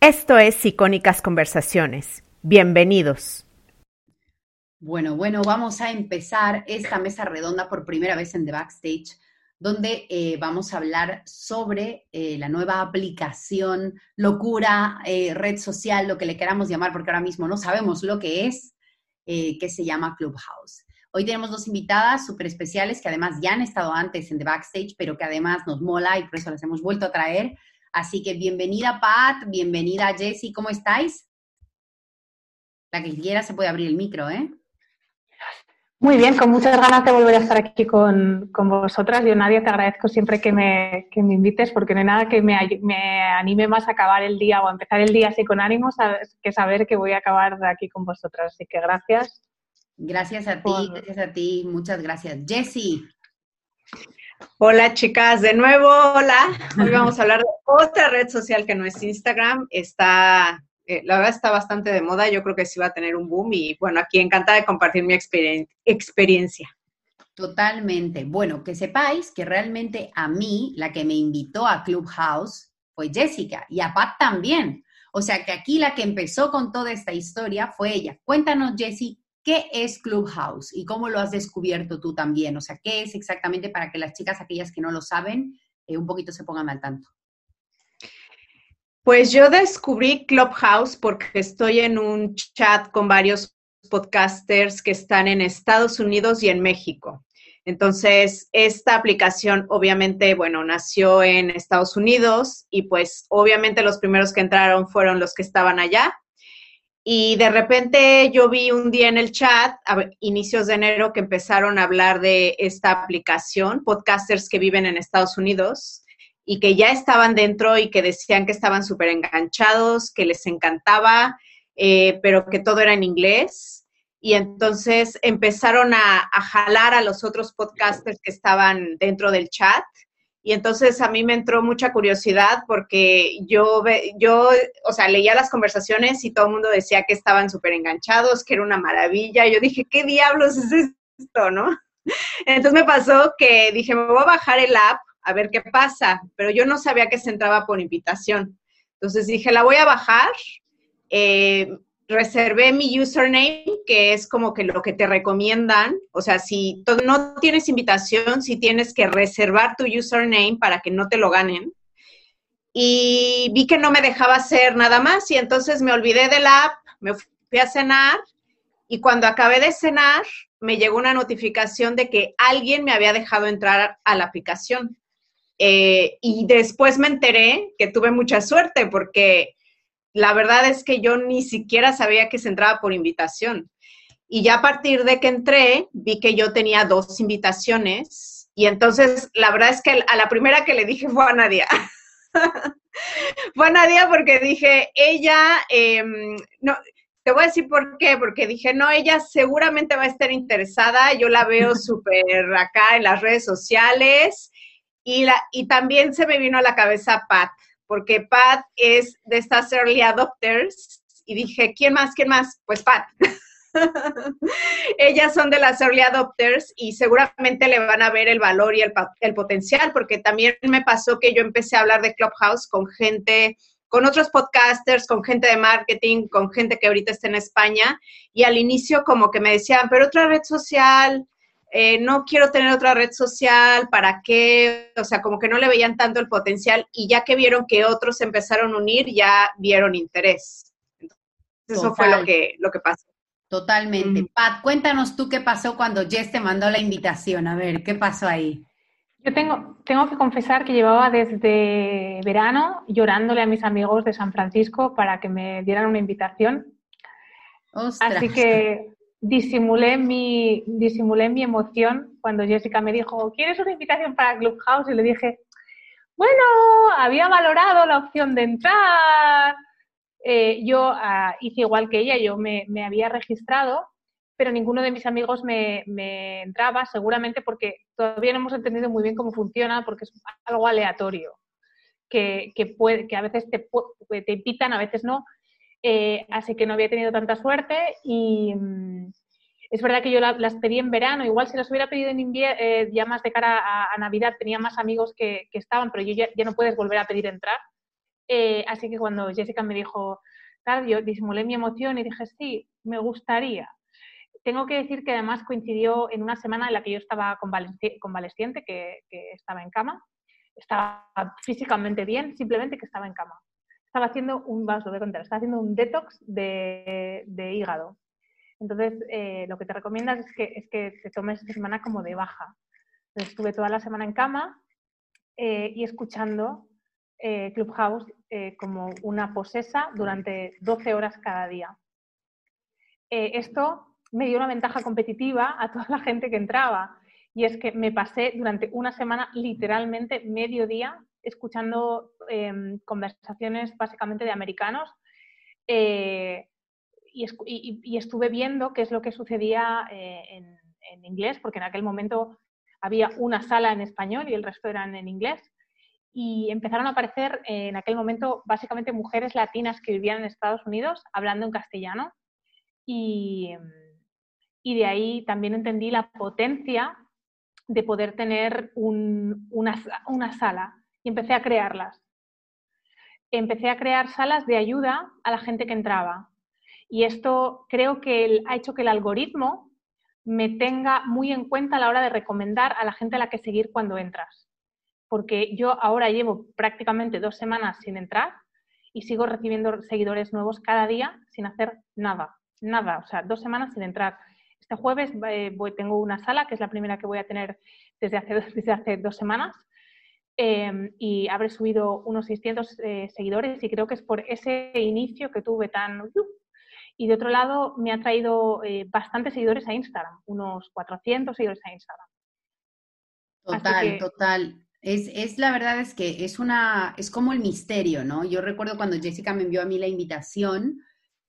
Esto es Icónicas Conversaciones. Bienvenidos. Bueno, bueno, vamos a empezar esta mesa redonda por primera vez en The Backstage, donde eh, vamos a hablar sobre eh, la nueva aplicación, locura, eh, red social, lo que le queramos llamar, porque ahora mismo no sabemos lo que es, que se llama Clubhouse. Hoy tenemos dos invitadas súper especiales que además ya han estado antes en The Backstage, pero que además nos mola y por eso las hemos vuelto a traer. Así que bienvenida Pat, bienvenida Jessie, ¿cómo estáis? La que quiera se puede abrir el micro, ¿eh? Muy bien, con muchas ganas de volver a estar aquí con, vosotras. Yo, Nadia, te agradezco siempre que me, me invites porque no hay nada que me, anime más a acabar el día o a empezar el día así con ánimos que saber que voy a acabar aquí con vosotras. Así que gracias. Gracias a ti, gracias a ti, muchas gracias. Jessie. Hola chicas, de nuevo, hola. Hoy vamos a hablar de otra red social que no es Instagram. Está, eh, la verdad está bastante de moda, yo creo que sí va a tener un boom y bueno, aquí encantada de compartir mi experiencia. Totalmente. Bueno, que sepáis que realmente a mí, la que me invitó a Clubhouse fue Jessica y a Pat también. O sea que aquí la que empezó con toda esta historia fue ella. Cuéntanos, Jessie, ¿Qué es Clubhouse y cómo lo has descubierto tú también? O sea, ¿qué es exactamente para que las chicas, aquellas que no lo saben, eh, un poquito se pongan al tanto? Pues yo descubrí Clubhouse porque estoy en un chat con varios podcasters que están en Estados Unidos y en México. Entonces, esta aplicación obviamente, bueno, nació en Estados Unidos y pues obviamente los primeros que entraron fueron los que estaban allá y de repente yo vi un día en el chat, a inicios de enero, que empezaron a hablar de esta aplicación, podcasters que viven en Estados Unidos y que ya estaban dentro y que decían que estaban súper enganchados, que les encantaba, eh, pero que todo era en inglés. Y entonces empezaron a, a jalar a los otros podcasters que estaban dentro del chat y entonces a mí me entró mucha curiosidad porque yo, yo, o sea, leía las conversaciones y todo el mundo decía que estaban súper enganchados, que era una maravilla. Y yo dije, ¿qué diablos es esto, no? Entonces me pasó que dije, me voy a bajar el app a ver qué pasa, pero yo no sabía que se entraba por invitación. Entonces dije, la voy a bajar. Eh, reservé mi username, que es como que lo que te recomiendan. O sea, si no tienes invitación, si tienes que reservar tu username para que no te lo ganen. Y vi que no me dejaba hacer nada más y entonces me olvidé de la app, me fui a cenar y cuando acabé de cenar me llegó una notificación de que alguien me había dejado entrar a la aplicación. Eh, y después me enteré que tuve mucha suerte porque la verdad es que yo ni siquiera sabía que se entraba por invitación. Y ya a partir de que entré, vi que yo tenía dos invitaciones. Y entonces, la verdad es que a la primera que le dije fue a Nadia. fue a Nadia porque dije, ella, em, no, te voy a decir por qué, porque dije, no, ella seguramente va a estar interesada, yo la veo súper acá en las redes sociales y, la, y también se me vino a la cabeza Pat, porque Pat es de estas early adopters y dije, ¿quién más? ¿Quién más? Pues Pat. Ellas son de las early adopters y seguramente le van a ver el valor y el, el, potencial, porque también me pasó que yo empecé a hablar de Clubhouse con gente, con otros podcasters, con gente de marketing, con gente que ahorita está en España, y al inicio como que me decían, pero otra red social, eh, no quiero tener otra red social, ¿para qué? O sea, como que no le veían tanto el potencial y ya que vieron que otros empezaron a unir, ya vieron interés. eso fue lo que, lo que pasó. Totalmente. Pat, cuéntanos tú qué pasó cuando Jess te mandó la invitación. A ver, ¿qué pasó ahí? Yo tengo, tengo que confesar que llevaba desde verano llorándole a mis amigos de San Francisco para que me dieran una invitación. Así que disimulé mi, disimulé mi emoción cuando Jessica me dijo, ¿quieres una invitación para Clubhouse? Y le dije, bueno, había valorado la opción de entrar. Eh, yo ah, hice igual que ella, yo me, había registrado, pero ninguno de mis amigos me, entraba, seguramente porque todavía no hemos entendido muy bien cómo funciona, porque es algo aleatorio, que, puede, que a veces te, te invitan, a veces no, eh, así que no había tenido tanta suerte y mm, es verdad que yo las pedí en verano, igual si las hubiera pedido en invierno, eh, ya más de cara a, Navidad, tenía más amigos que, estaban, pero yo ya, no puedes volver a pedir entrar. Eh, así que cuando Jessica me dijo, tal, yo disimulé mi emoción y dije, sí, me gustaría. Tengo que decir que además coincidió en una semana en la que yo estaba convaleciente, que, que estaba en cama. Estaba físicamente bien, simplemente que estaba en cama. Estaba haciendo un, vamos, lo voy a contar, estaba haciendo un detox de, de hígado. Entonces, eh, lo que te recomiendas es que, es que te tomes esta semana como de baja. estuve toda la semana en cama eh, y escuchando eh, Clubhouse como una posesa durante 12 horas cada día. esto me dio una ventaja competitiva a toda la gente que entraba y es que me pasé durante una semana literalmente medio día escuchando em, conversaciones básicamente de americanos y, estuve viendo qué es lo que sucedía eh, en, inglés, porque en aquel momento había una sala en español y el resto eran en inglés. Y empezaron a aparecer en aquel momento básicamente mujeres latinas que vivían en Estados Unidos hablando en castellano. Y, de ahí también entendí la potencia de poder tener una, una sala empecé a crearlas. Empecé a crear salas de ayuda a la gente que entraba y esto creo que ha hecho que el algoritmo me tenga muy en cuenta a la hora de recomendar a la gente a la que seguir cuando entras. Porque yo ahora llevo prácticamente dos semanas sin entrar y sigo recibiendo seguidores nuevos cada día sin hacer nada, nada, o sea, dos semanas sin entrar. Este jueves eh, tengo una sala, que es la primera que voy a tener desde hace, desde hace dos semanas, em, y habré subido unos 600 eh, seguidores y creo que es por ese inicio que tuve tan, y de otro lado, me ha traído eh, bastantes seguidores a Instagram, unos 400 seguidores a Instagram. Total, total. Es, es, la verdad es que es una, es como el misterio, ¿no? Yo recuerdo cuando Jessica me envió a mí la invitación,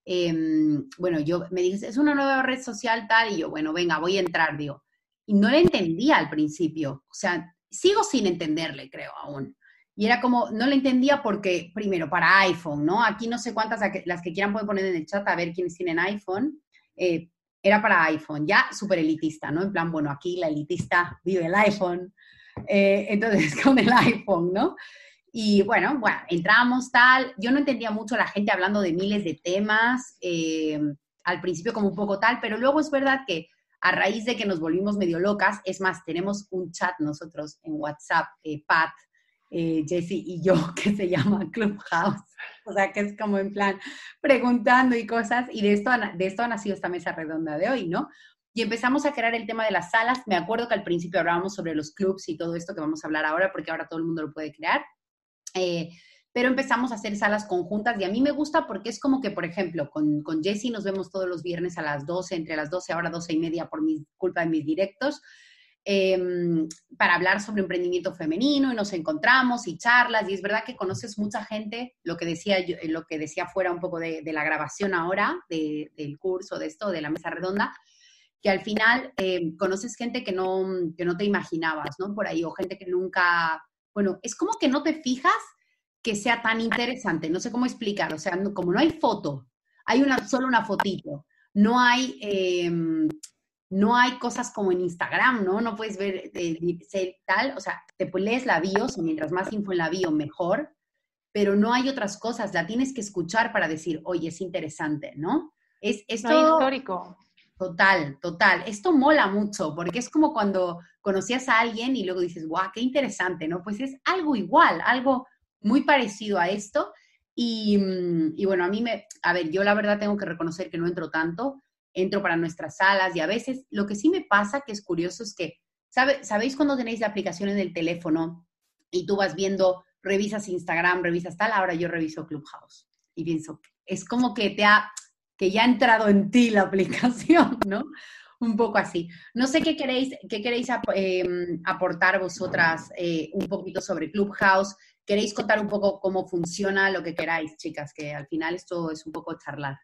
em, bueno, yo me dije, es una nueva red social tal, y yo, bueno, venga, voy a entrar, digo. Y no la entendía al principio, o sea, sigo sin entenderle, creo, aún. Y era como, no lo entendía porque, primero, para iPhone, ¿no? Aquí no sé cuántas, las que quieran pueden poner en el chat a ver quiénes tienen iPhone. Eh, era para iPhone, ya súper elitista, ¿no? En plan, bueno, aquí la elitista vive el iPhone. Eh, entonces, con el iPhone, ¿no? Y bueno, bueno, entramos tal. Yo no entendía mucho la gente hablando de miles de temas, eh, al principio como un poco tal, pero luego es verdad que a raíz de que nos volvimos medio locas, es más, tenemos un chat nosotros en WhatsApp, Pat, eh, Jessie y yo, que se llama Clubhouse. O sea, que es como en plan preguntando y cosas. Y de esto, de esto ha nacido esta mesa redonda de hoy, ¿no? Y empezamos a crear el tema de las salas. Me acuerdo que al principio hablábamos sobre los clubs y todo esto que vamos a hablar ahora, porque ahora todo el mundo lo puede crear. Eh, pero empezamos a hacer salas conjuntas y a mí me gusta porque es como que, por ejemplo, con, con Jessie nos vemos todos los viernes a las 12, entre las 12 ahora 12 y media por mi culpa de mis directos. Em, para hablar sobre emprendimiento femenino y nos encontramos y charlas y es verdad que conoces mucha gente, lo que decía, yo, lo que decía fuera un poco de, la grabación ahora del curso, de esto, de la mesa redonda, que al final em, conoces gente que no, que no te imaginabas, ¿no? Por ahí, o gente que nunca, bueno, es como que no te fijas que sea tan interesante, no sé cómo explicar, o sea, como no hay foto, hay una, solo una fotito, no hay... Em, no hay cosas como en Instagram, ¿no? No puedes ver eh, tal, o sea, te lees la bio, o mientras más info en la bio, mejor, pero no hay otras cosas, la tienes que escuchar para decir, oye, es interesante, ¿no? Es esto... histórico. Total, total. Esto mola mucho, porque es como cuando conocías a alguien y luego dices, guau, qué interesante, ¿no? Pues es algo igual, algo muy parecido a esto. Y, mm, y bueno, a mí me, a ver, yo la verdad tengo que reconocer que no entro tanto, entro para nuestras salas y a veces lo que sí me pasa, que es curioso, es que, ¿sabe, ¿sabéis cuando tenéis la aplicación en el teléfono y tú vas viendo, revisas Instagram, revisas tal, ahora yo reviso Clubhouse y pienso, es como que te ha, que ya ha entrado en ti la aplicación, ¿no? Un poco así. No sé qué queréis, qué queréis em, aportar vosotras eh, un poquito sobre Clubhouse. ¿Queréis contar un poco cómo funciona lo que queráis, chicas? Que al final esto es un poco charlar.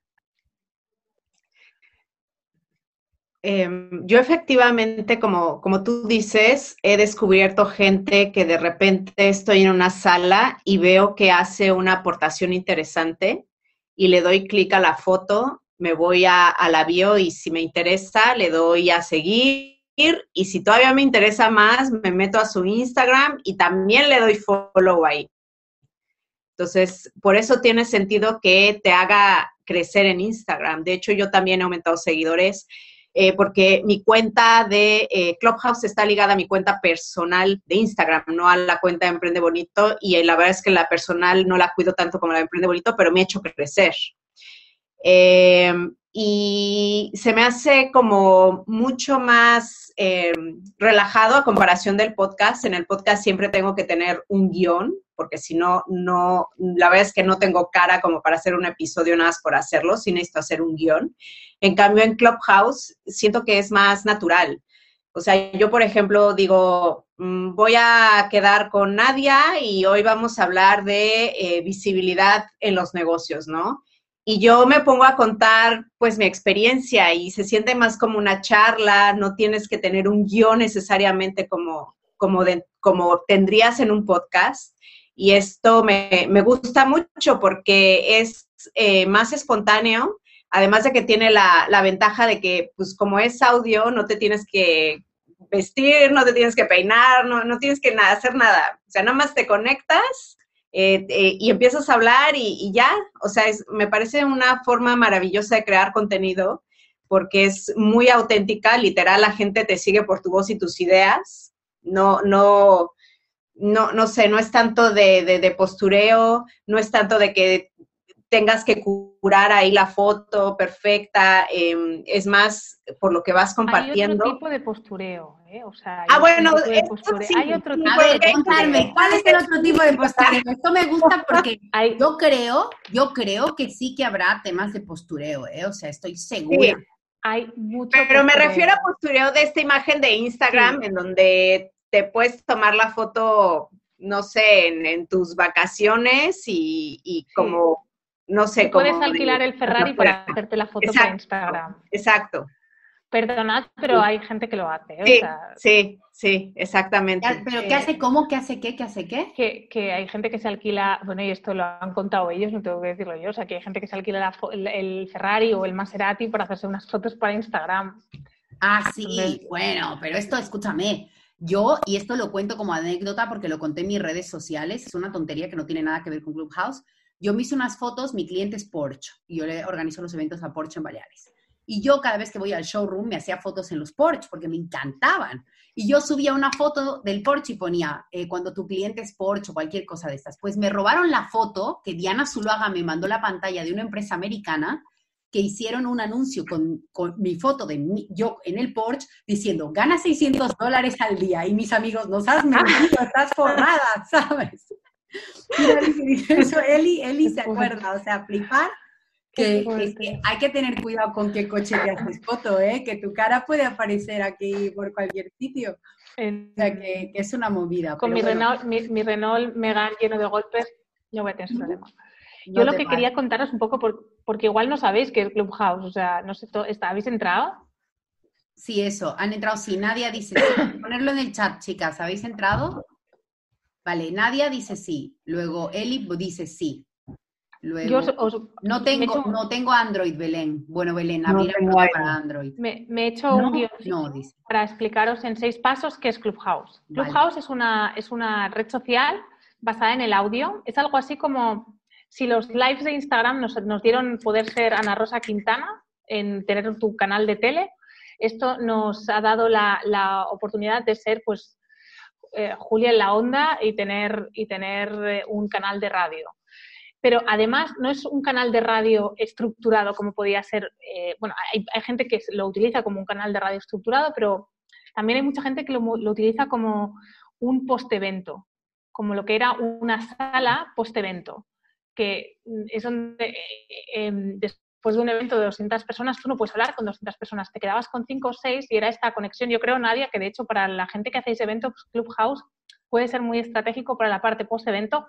Em, yo efectivamente, como, como tú dices, he descubierto gente que de repente estoy en una sala y veo que hace una aportación interesante y le doy clic a la foto, me voy a, a la bio y si me interesa le doy a seguir y si todavía me interesa más me meto a su Instagram y también le doy follow ahí. Entonces, por eso tiene sentido que te haga crecer en Instagram. De hecho, yo también he aumentado seguidores eh, porque mi cuenta de eh, Clubhouse está ligada a mi cuenta personal de Instagram, no a la cuenta de Emprende Bonito. Y la verdad es que la personal no la cuido tanto como la de Emprende Bonito, pero me ha hecho crecer. Eh, y se me hace como mucho más eh, relajado a comparación del podcast. En el podcast siempre tengo que tener un guion, porque si no, no, la verdad es que no tengo cara como para hacer un episodio nada más por hacerlo, si necesito hacer un guion. En cambio, en Clubhouse siento que es más natural. O sea, yo, por ejemplo, digo, mm, voy a quedar con Nadia y hoy vamos a hablar de eh, visibilidad en los negocios, ¿no? Y yo me pongo a contar pues mi experiencia y se siente más como una charla, no tienes que tener un guion necesariamente como, como, como tendrías en un podcast. Y esto me, gusta mucho porque es eh, más espontáneo, además de que tiene la, la, ventaja de que pues como es audio, no te tienes que vestir, no te tienes que peinar, no, no tienes que nada, hacer nada. O sea, nada más te conectas eh, eh, y empiezas a hablar y, ya, o sea, es, me parece una forma maravillosa de crear contenido porque es muy auténtica, literal, la gente te sigue por tu voz y tus ideas, no, no, no, no sé, no es tanto de, de postureo, no es tanto de que tengas que curar ahí la foto perfecta, em, es más por lo que vas compartiendo. Hay otro tipo de postureo, ¿eh? O sea, ah, bueno, hay otro tipo de contarme, ¿cuál es el otro tipo de postureo? Esto me gusta porque yo creo, yo creo que sí que habrá temas de postureo, ¿eh? O sea, estoy segura. Hay mucho Pero me refiero a postureo de esta imagen de Instagram en donde te puedes tomar la foto, no sé, en, tus vacaciones y, como no sé cómo. Puedes alquilar el Ferrari para hacerte la foto para Instagram. Exacto. Perdonad, pero hay gente que lo hace. Sí, sí, sí, exactamente. ¿Pero qué hace cómo? ¿Qué hace qué? ¿Qué hace qué? Que, que, hay gente que se alquila, bueno, y esto lo han contado ellos, no tengo que decirlo yo, o sea, que hay gente que se alquila el, Ferrari o el Maserati para hacerse unas fotos para Instagram. Ah, sí, bueno, pero esto, escúchame, yo, y esto lo cuento como anécdota porque lo conté en mis redes sociales, es una tontería que no tiene nada que ver con Clubhouse, yo me hice unas fotos, mi cliente es Porsche, y yo le organizo los eventos a Porsche en Baleares. Y yo cada vez que voy al showroom me hacía fotos en los Porsche porque me encantaban. Y yo subía una foto del Porsche y ponía, eh, cuando tu cliente es Porsche o cualquier cosa de estas. Pues me robaron la foto que Diana Zuluaga me mandó la pantalla de una empresa americana que hicieron un anuncio con, mi foto de yo en el Porsche diciendo, gana 600 dólares al día. Y mis amigos, nos has mentido, estás forrada, ¿sabes? eso, Eli, Eli se acuerda, o sea, flipar. Que, hay que tener cuidado con qué coche te haces foto, ¿eh? que tu cara puede aparecer aquí por cualquier sitio. o sea, que, es una movida. Con mi, Renault, mi, Renault Megane lleno de golpes, no voy a tener problema. Yo lo que quería contaros un poco, porque igual no sabéis que es Clubhouse, o sea, no sé, ¿habéis entrado? Sí, eso, han entrado, sí, nadie dice, ponerlo en el chat, chicas, ¿habéis entrado? Vale, Nadia dice sí. Luego Eli dice sí. Luego, no, tengo, no tengo Android, Belén. Bueno, Belén, no para Android. Me, he hecho un guion para explicaros en seis pasos qué es Clubhouse. Clubhouse es, una, es una red social basada en el audio. Es algo así como si los lives de Instagram nos, nos dieron poder ser Ana Rosa Quintana en tener tu canal de tele. Esto nos ha dado la, la oportunidad de ser pues eh, Julia en la onda y tener, y tener eh, un canal de radio. Pero además no es un canal de radio estructurado como podía ser, eh, bueno, hay, gente que lo utiliza como un canal de radio estructurado, pero también hay mucha gente que lo, utiliza como un post-evento, como lo que era una sala post-evento, que es donde em, después de un evento de 200 personas, tú no puedes hablar con 200 personas, te quedabas con 5 o 6 y era esta conexión. Yo creo, Nadia, que de hecho para la gente que hacéis eventos, Clubhouse puede ser muy estratégico para la parte post-evento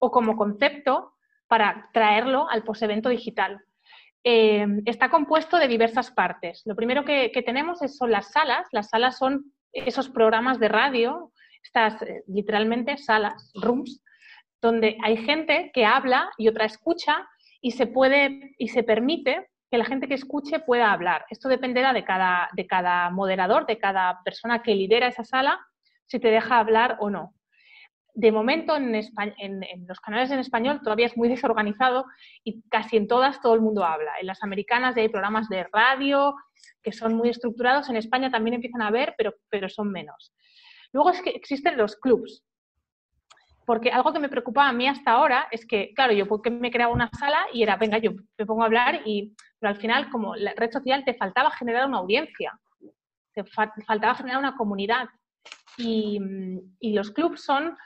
o como concepto para traerlo al post-evento digital. Eh, está compuesto de diversas partes. Lo primero que, tenemos son las salas. Las salas son esos programas de radio, estas eh, literalmente salas, rooms, donde hay gente que habla y otra escucha y se puede y se permite que la gente que escuche pueda hablar. Esto dependerá de cada, de cada moderador, de cada persona que lidera esa sala, si te deja hablar o no. de momento en, los canales en español todavía es muy desorganizado y casi en todas todo el mundo habla. En las americanas hay programas de radio que son muy estructurados, en España también empiezan a haber, pero, pero son menos. Luego es que existen los clubs, porque algo que me preocupaba a mí hasta ahora es que, claro, yo porque me creaba una sala y era, venga, yo me pongo a hablar, y, pero al final, como la red social, te faltaba generar una audiencia, te faltaba generar una comunidad. Y, los clubs son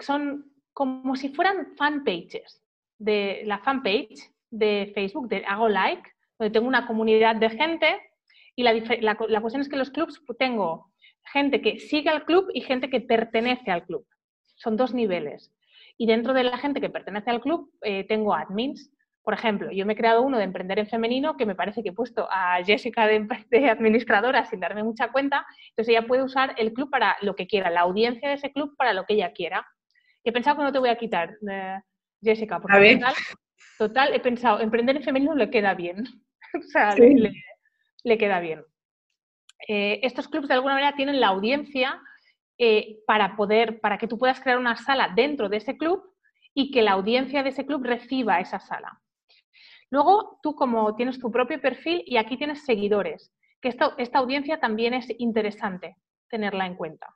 son como si fueran fanpages de la fanpage de Facebook, de hago like, donde tengo una comunidad de gente y la, la, cuestión es que los clubs tengo gente que sigue al club y gente que pertenece al club. Son dos niveles. Y dentro de la gente que pertenece al club eh, tengo admins. Por ejemplo, yo me he creado uno de emprender en femenino que me parece que he puesto a Jessica de, de, administradora sin darme mucha cuenta. Entonces ella puede usar el club para lo que quiera, la audiencia de ese club para lo que ella quiera he pensado que no te voy a quitar, eh, Jessica, porque Total, he pensado, emprender en femenino le queda bien. o sea, le, queda bien. Eh, estos clubs de alguna manera tienen la audiencia eh, para poder, para que tú puedas crear una sala dentro de ese club y que la audiencia de ese club reciba esa sala. Luego, tú como tienes tu propio perfil y aquí tienes seguidores, que esta audiencia también es interesante tenerla en cuenta.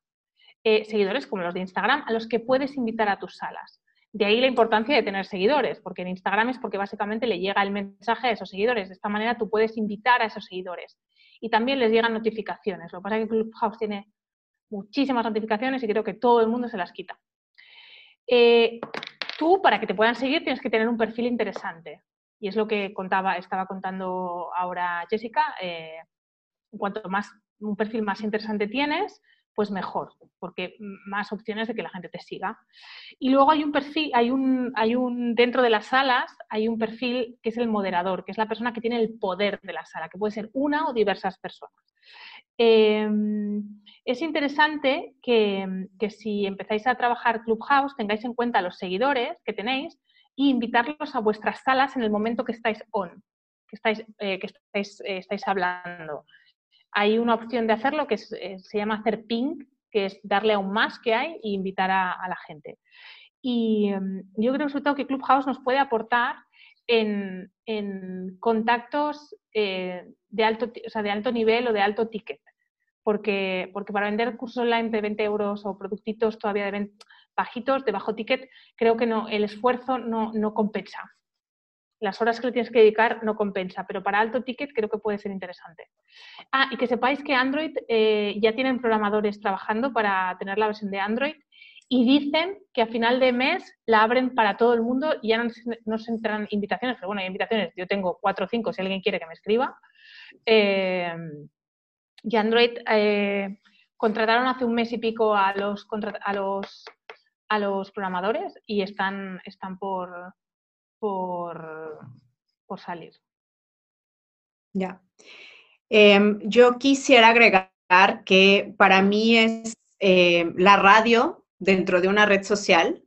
Eh, seguidores como los de Instagram a los que puedes invitar a tus salas. De ahí la importancia de tener seguidores, porque en Instagram es porque básicamente le llega el mensaje a esos seguidores. De esta manera tú puedes invitar a esos seguidores. Y también les llegan notificaciones. Lo que pasa es que Clubhouse tiene muchísimas notificaciones y creo que todo el mundo se las quita. Eh, tú, para que te puedan seguir, tienes que tener un perfil interesante. Y es lo que contaba, estaba contando ahora Jessica. Eh, cuanto más un perfil más interesante tienes, pues mejor, porque más opciones de que la gente te siga. Y luego hay un perfil, hay un, hay un, dentro de las salas hay un perfil que es el moderador, que es la persona que tiene el poder de la sala, que puede ser una o diversas personas. Em, es interesante que, si empezáis a trabajar Clubhouse tengáis en cuenta los seguidores que tenéis e invitarlos a vuestras salas en el momento que estáis on, que estáis, eh, que estáis, eh, estáis hablando hay una opción de hacerlo que eh, se llama hacer ping, que es darle a un más que hay e invitar a, la gente. Y em, yo creo sobre todo que Clubhouse nos puede aportar en, contactos eh, de, alto, de alto nivel o de alto ticket. Porque, porque para vender cursos online de 20 euros o productitos todavía de bajitos, de bajo ticket, creo que no, el esfuerzo no, no compensa las horas que le tienes que dedicar no compensa, pero para alto ticket creo que puede ser interesante. Ah, y que sepáis que Android eh, ya tienen programadores trabajando para tener la versión de Android y dicen que a final de mes la abren para todo el mundo y ya no, se entran invitaciones, pero bueno, hay invitaciones, yo tengo cuatro o cinco si alguien quiere que me escriba. Eh, y Android eh, contrataron hace un mes y pico a los, a los, a los programadores y están, están por, por, por salir. Ya. Em, yo quisiera agregar que para mí es eh, la radio dentro de una red social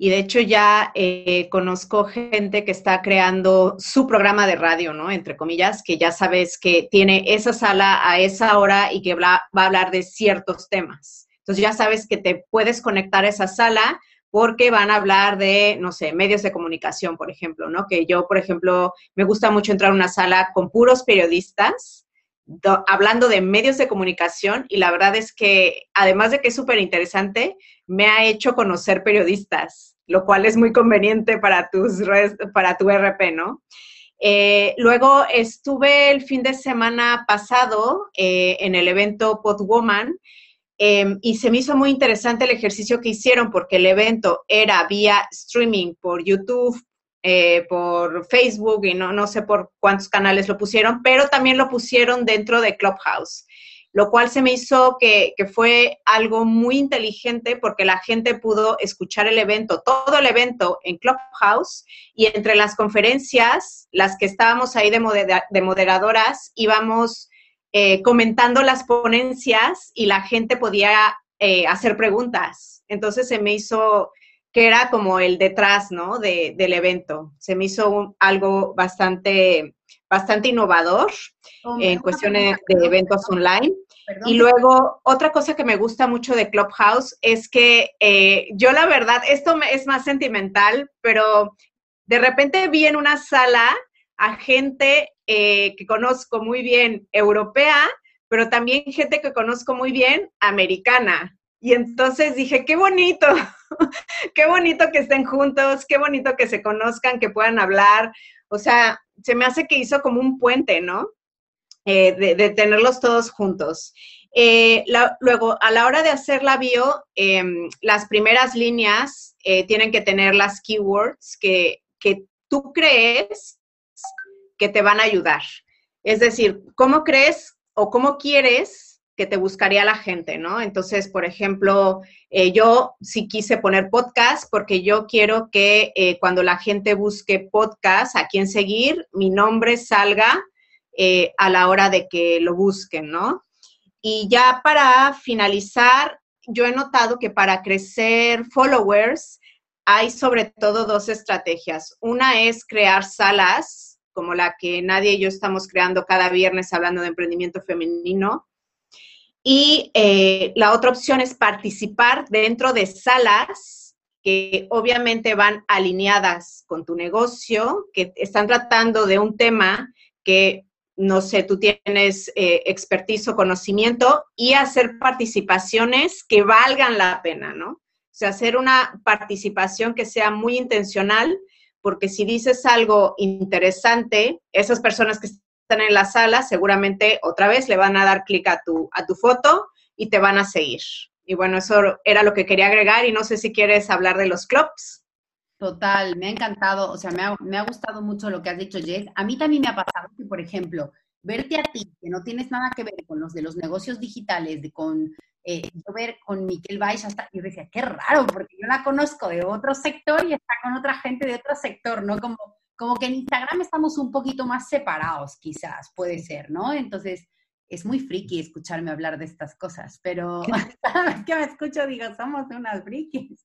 y de hecho ya eh, conozco gente que está creando su programa de radio, ¿no? Entre comillas, que ya sabes que tiene esa sala a esa hora y que va a hablar de ciertos temas. Entonces ya sabes que te puedes conectar a esa sala porque van a hablar de, no sé, medios de comunicación, por ejemplo, ¿no? Que yo, por ejemplo, me gusta mucho entrar a una sala con puros periodistas hablando de medios de comunicación y la verdad es que, además de que es súper interesante, me ha hecho conocer periodistas, lo cual es muy conveniente para, tus, para tu RP, ¿no? Eh, luego estuve el fin de semana pasado eh, en el evento Podwoman, Em, y se me hizo muy interesante el ejercicio que hicieron porque el evento era vía streaming por YouTube, eh, por Facebook y no, no sé por cuántos canales lo pusieron, pero también lo pusieron dentro de Clubhouse, lo cual se me hizo que, que fue algo muy inteligente porque la gente pudo escuchar el evento, todo el evento en Clubhouse y entre las conferencias, las que estábamos ahí de, de moderadoras, íbamos eh, comentando las ponencias y la gente podía eh, hacer preguntas. Entonces se me hizo que era como el detrás, ¿no? De, del evento. Se me hizo algo bastante, bastante innovador en cuestiones de eventos online. y luego, otra cosa que me gusta mucho de Clubhouse es que eh, yo la verdad, esto es más sentimental, pero de repente vi en una sala a gente eh, que conozco muy bien europea, pero también gente que conozco muy bien americana. Y entonces dije, qué bonito, qué bonito que estén juntos, qué bonito que se conozcan, que puedan hablar. O sea, se me hace que hizo como un puente, ¿no? Eh, de, tenerlos todos juntos. Eh, luego, a la hora de hacer la bio, em, las primeras líneas tienen que tener las keywords que, que tú crees que te van a ayudar. Es decir, ¿cómo crees o cómo quieres que te buscaría la gente, ¿no? Entonces, por ejemplo, eh, yo sí quise poner podcast porque yo quiero que eh, cuando la gente busque podcast, a quién seguir, mi nombre salga eh, a la hora de que lo busquen, ¿no? Y ya para finalizar, yo he notado que para crecer followers hay sobre todo dos estrategias. Una es crear salas, como la que nadie y yo estamos creando cada viernes hablando de emprendimiento femenino, y eh, la otra opción es participar dentro de salas que obviamente van alineadas con tu negocio, que están tratando de un tema que, no sé, tú tienes eh, expertise o conocimiento y hacer participaciones que valgan la pena, ¿no? O sea, hacer una participación que sea muy intencional, porque si dices algo interesante, esas personas que están en la sala, seguramente otra vez le van a dar clic a tu, a tu foto y te van a seguir. Y bueno, eso era lo que quería agregar y no sé si quieres hablar de los clubs. Total, me ha encantado, o sea, me ha, me ha gustado mucho lo que has dicho, Jess. A mí también me ha pasado que, por ejemplo, verte a ti, que no tienes nada que ver con los de los negocios digitales, de con, eh, yo ver con Miquel Baix, hasta, yo decía, qué raro, porque yo la conozco de otro sector y está con otra gente de otro sector, ¿no? Como como que en Instagram estamos un poquito más separados, quizás, puede ser, ¿no? Entonces, es muy friki escucharme hablar de estas cosas, pero cada vez que me escucho digo, somos unas frikis.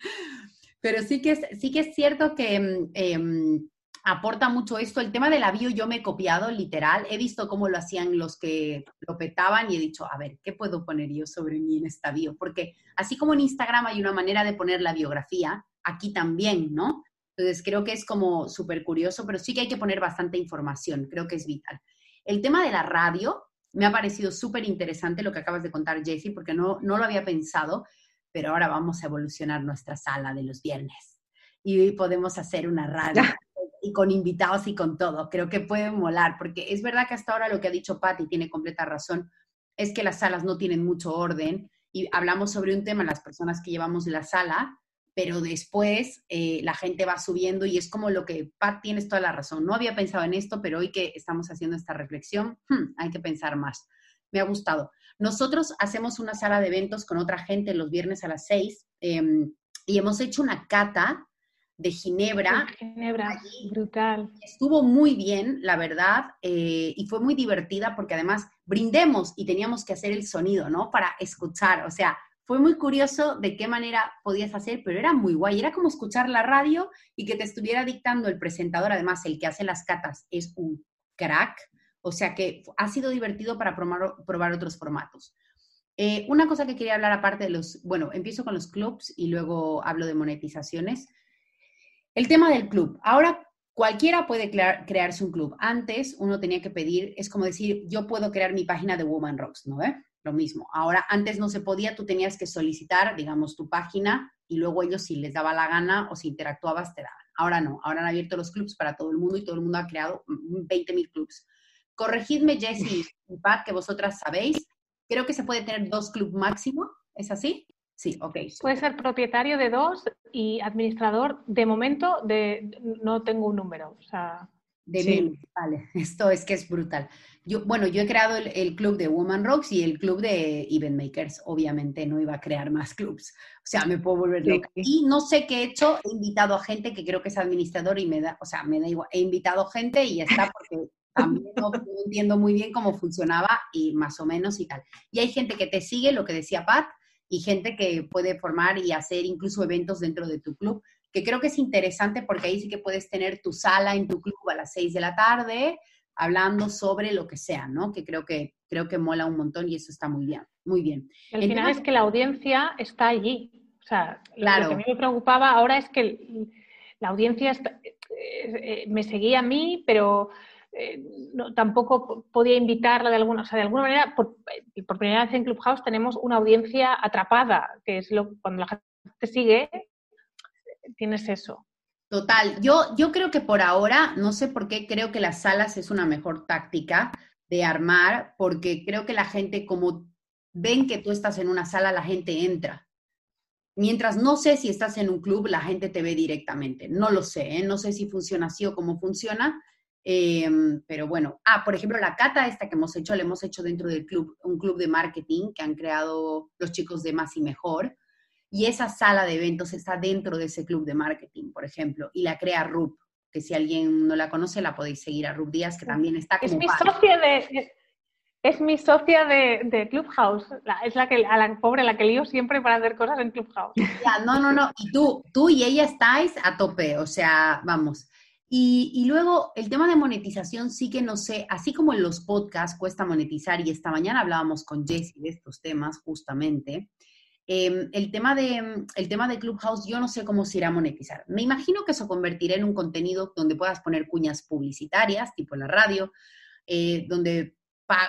Pero sí que es, sí que es cierto que em, aporta mucho esto. El tema de la bio yo me he copiado, literal. He visto cómo lo hacían los que lo petaban y he dicho, a ver, ¿qué puedo poner yo sobre mí en esta bio? Porque así como en Instagram hay una manera de poner la biografía, aquí también, ¿no? Entonces, creo que es como súper curioso, pero sí que hay que poner bastante información, creo que es vital. El tema de la radio, me ha parecido súper interesante lo que acabas de contar, Jessie, porque no, no lo había pensado, pero ahora vamos a evolucionar nuestra sala de los viernes y podemos hacer una radio y con invitados y con todo. Creo que puede molar, porque es verdad que hasta ahora lo que ha dicho Patti tiene completa razón, es que las salas no tienen mucho orden y hablamos sobre un tema, las personas que llevamos la sala, pero después eh, la gente va subiendo y es como lo que, Pat, tienes toda la razón. No había pensado en esto, pero hoy que estamos haciendo esta reflexión, hmm, hay que pensar más. Me ha gustado. Nosotros hacemos una sala de eventos con otra gente los viernes a las seis em, y hemos hecho una cata de Ginebra. Ginebra, brutal. Estuvo muy bien, la verdad, eh, y fue muy divertida porque además brindemos y teníamos que hacer el sonido, ¿no? Para escuchar, o sea, fue muy curioso de qué manera podías hacer, pero era muy guay. Era como escuchar la radio y que te estuviera dictando el presentador. Además, el que hace las catas es un crack. O sea que ha sido divertido para probar, otros formatos. Eh, una cosa que quería hablar aparte de los, bueno, empiezo con los clubs y luego hablo de monetizaciones. El tema del club. Ahora cualquiera puede crearse un club. Antes uno tenía que pedir, es como decir, yo puedo crear mi página de Woman Rocks, ¿no? ve? lo mismo. Ahora, antes no se podía, tú tenías que solicitar, digamos, tu página y luego ellos si les daba la gana o si interactuabas te daban. Ahora no, ahora han abierto los clubs para todo el mundo y todo el mundo ha creado 20.000 clubs. Corregidme, Jessie y Pat, que vosotras sabéis, creo que se puede tener dos clubs máximo, ¿es así? Sí, ok. Puede ser propietario de dos y administrador. De momento, de, no tengo un número. O sea, de sí. vale, esto es que es brutal. Yo, bueno, yo he creado el, club de Woman Rocks y el club de Event Makers. Obviamente no iba a crear más clubs. O sea, me puedo volver loca. Y no sé qué he hecho. He invitado a gente que creo que es administrador y me da, o sea, me da igual. He invitado gente y ya está porque también no, entiendo muy bien cómo funcionaba y más o menos y tal. Y hay gente que te sigue, lo que decía Pat, y gente que puede formar y hacer incluso eventos dentro de tu club, que creo que es interesante porque ahí sí que puedes tener tu sala en tu club a las 6 de la tarde, hablando sobre lo que sea, ¿no? Que creo que, creo que mola un montón y eso está muy bien, muy bien. El final es que la audiencia está allí. O sea, lo que a mí me preocupaba ahora es que la audiencia eh, eh, me seguía a mí, pero eh, tampoco podía invitarla de alguna, o sea, de alguna manera, por, primera vez en Clubhouse tenemos una audiencia atrapada, que es lo cuando la gente te sigue, tienes eso. Total, yo, yo creo que por ahora, no sé por qué, creo que las salas es una mejor táctica de armar, porque creo que la gente, como ven que tú estás en una sala, la gente entra. Mientras no sé si estás en un club, la gente te ve directamente. No lo sé, ¿eh? no sé si funciona así o cómo funciona, em, pero bueno. Ah, por ejemplo, la cata esta que hemos hecho, la hemos hecho dentro del club, un club de marketing que han creado los chicos de Más y Mejor y esa sala de eventos está dentro de ese club de marketing, por ejemplo, y la crea RUP, que si alguien no la conoce, la podéis seguir a RUP Díaz, que también está como... Es mi socia de... Es mi socia de, Clubhouse, es la que, a la pobre, la que lío siempre para hacer cosas en Clubhouse. Ya, no, no, no, y tú, tú y ella estáis a tope, o sea, vamos. Y, y, luego el tema de monetización sí que no sé, así como en los podcasts cuesta monetizar, y esta mañana hablábamos con Jessie de estos temas justamente, Em, el, tema de, el tema de Clubhouse, yo no sé cómo se irá a monetizar. Me imagino que eso convertirá en un contenido donde puedas poner cuñas publicitarias, tipo la radio, eh, donde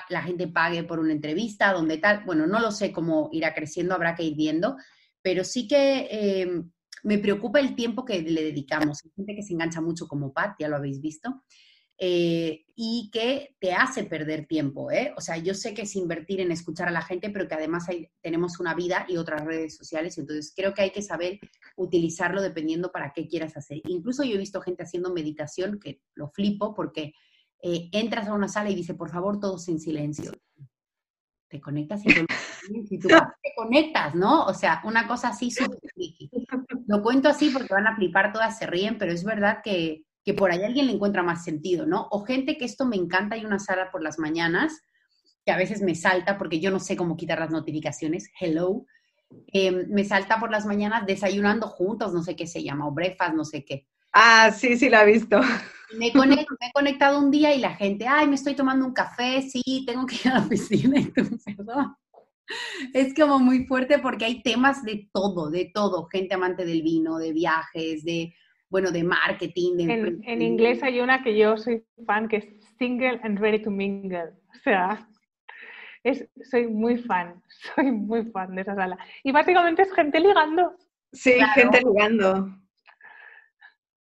la gente pague por una entrevista, donde tal. Bueno, no lo sé cómo irá creciendo, habrá que ir viendo, pero sí que em, me preocupa el tiempo que le dedicamos. Hay gente que se engancha mucho como Pat, ya lo habéis visto. Eh, y que te hace perder tiempo. ¿eh? O sea, yo sé que es invertir en escuchar a la gente, pero que además tenemos una vida y otras redes sociales, entonces creo que hay que saber utilizarlo dependiendo para qué quieras hacer. Incluso yo he visto gente haciendo meditación que lo flipo porque eh, entras a una sala y dice, por favor, todos en silencio. Te conectas y, tú te conectas, ¿no? O sea, una cosa así súper Lo cuento así porque van a flipar todas, se ríen, pero es verdad que que por ahí alguien le encuentra más sentido, ¿no? O gente que esto me encanta, hay una sala por las mañanas que a veces me salta porque yo no sé cómo quitar las notificaciones, hello, em, me salta por las mañanas desayunando juntos, no sé qué se llama, o breakfast, no sé qué. Ah, sí, sí, la he visto. Me, me he conectado un día y la gente, ay, me estoy tomando un café, sí, tengo que ir a la oficina, entonces, ¿no? Es como muy fuerte porque hay temas de todo, de todo, gente amante del vino, de viajes, de bueno, de marketing. en, inglés hay una que yo soy fan, que es Single and Ready to Mingle. O sea, es, soy muy fan, soy muy fan de esa sala. Y básicamente es gente ligando. Sí, gente ligando.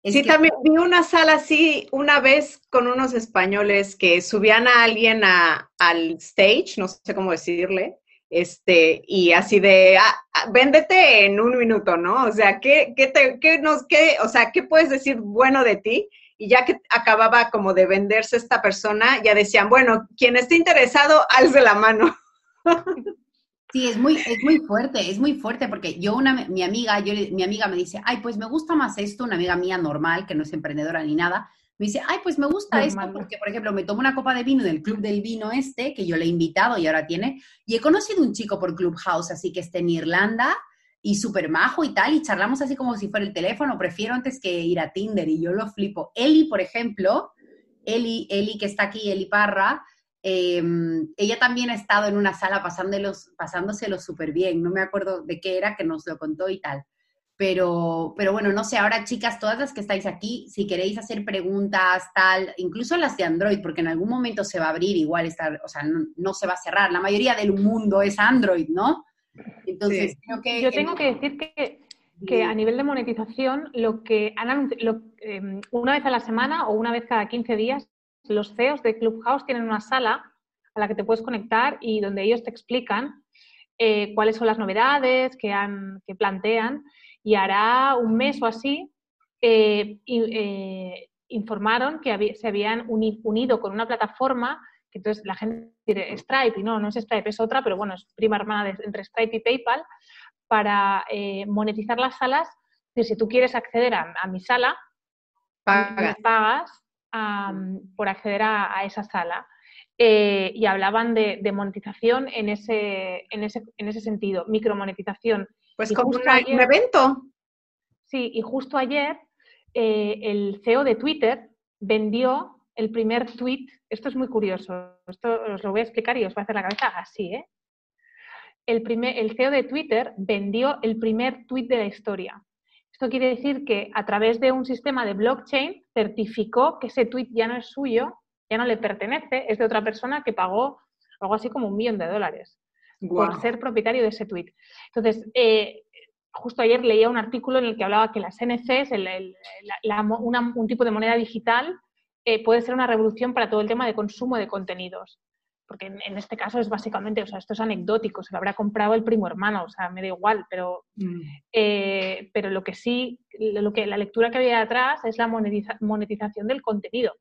sí, también vi una sala así una vez con unos españoles que subían a alguien al stage, no sé cómo decirle, este, y así de, ah, ah, véndete en un minuto, ¿no? O sea, ¿qué, qué, te, qué nos, qué, o sea, ¿qué puedes decir bueno de ti? Y ya que acababa como de venderse esta persona, ya decían, bueno, quien esté interesado, alce la mano. Sí, es muy, es muy fuerte, es muy fuerte, porque yo, una, mi amiga, yo, mi amiga me dice, ay, pues me gusta más esto, una amiga mía normal, que no es emprendedora ni nada, me dice, ay, pues me gusta esto, porque, por ejemplo, me tomo una copa de vino del club del vino este, que yo le he invitado y ahora tiene, y he conocido un chico por Clubhouse, así que está en Irlanda, y súper majo y tal, y charlamos así como si fuera el teléfono, prefiero antes que ir a Tinder, y yo lo flipo. Eli, por ejemplo, Eli, Eli que está aquí, Eli Parra, em, ella también ha estado en una sala pasándoselo súper bien, no me acuerdo de qué era, que nos lo contó y tal. Pero, pero bueno, no sé, ahora chicas, todas las que estáis aquí, si queréis hacer preguntas, tal, incluso las de Android, porque en algún momento se va a abrir, igual está, o sea, no, se va a cerrar. La mayoría del mundo es Android, ¿no? Entonces, creo que... Yo tengo que decir que, que a nivel de monetización, lo que han, lo, em, una vez a la semana o una vez cada 15 días, los CEOs de Clubhouse tienen una sala a la que te puedes conectar y donde ellos te explican eh, cuáles son las novedades que, han, que plantean y hará un mes o así eh, eh, informaron que se habían unido con una plataforma que entonces la gente dice Stripe y no, no es Stripe, es otra, pero bueno, es prima hermana entre Stripe y PayPal para eh, monetizar las salas. si tú quieres acceder a, mi sala, pagas, por acceder a, esa sala. eh, y hablaban de, monetización en ese, en, ese, en ese sentido, micromonetización. Pues como un evento. Sí, y justo ayer eh, el CEO de Twitter vendió el primer tweet. Esto es muy curioso, esto os lo voy a explicar y os va a hacer la cabeza así, ¿eh? El, primer, el CEO de Twitter vendió el primer tweet de la historia. Esto quiere decir que a través de un sistema de blockchain certificó que ese tweet ya no es suyo, ya no le pertenece, es de otra persona que pagó algo así como un millón de dólares por ser propietario de ese tweet. Entonces, eh, justo ayer leía un artículo en el que hablaba que las NFTs, un tipo de moneda digital, eh, puede ser una revolución para todo el tema de consumo de contenidos. Porque en, este caso es básicamente, o sea, esto es anecdótico, se lo habrá comprado el primo hermano, o sea, me da igual, pero, mm. eh, pero lo que sí, lo que, la lectura que había detrás es la monetización del contenido.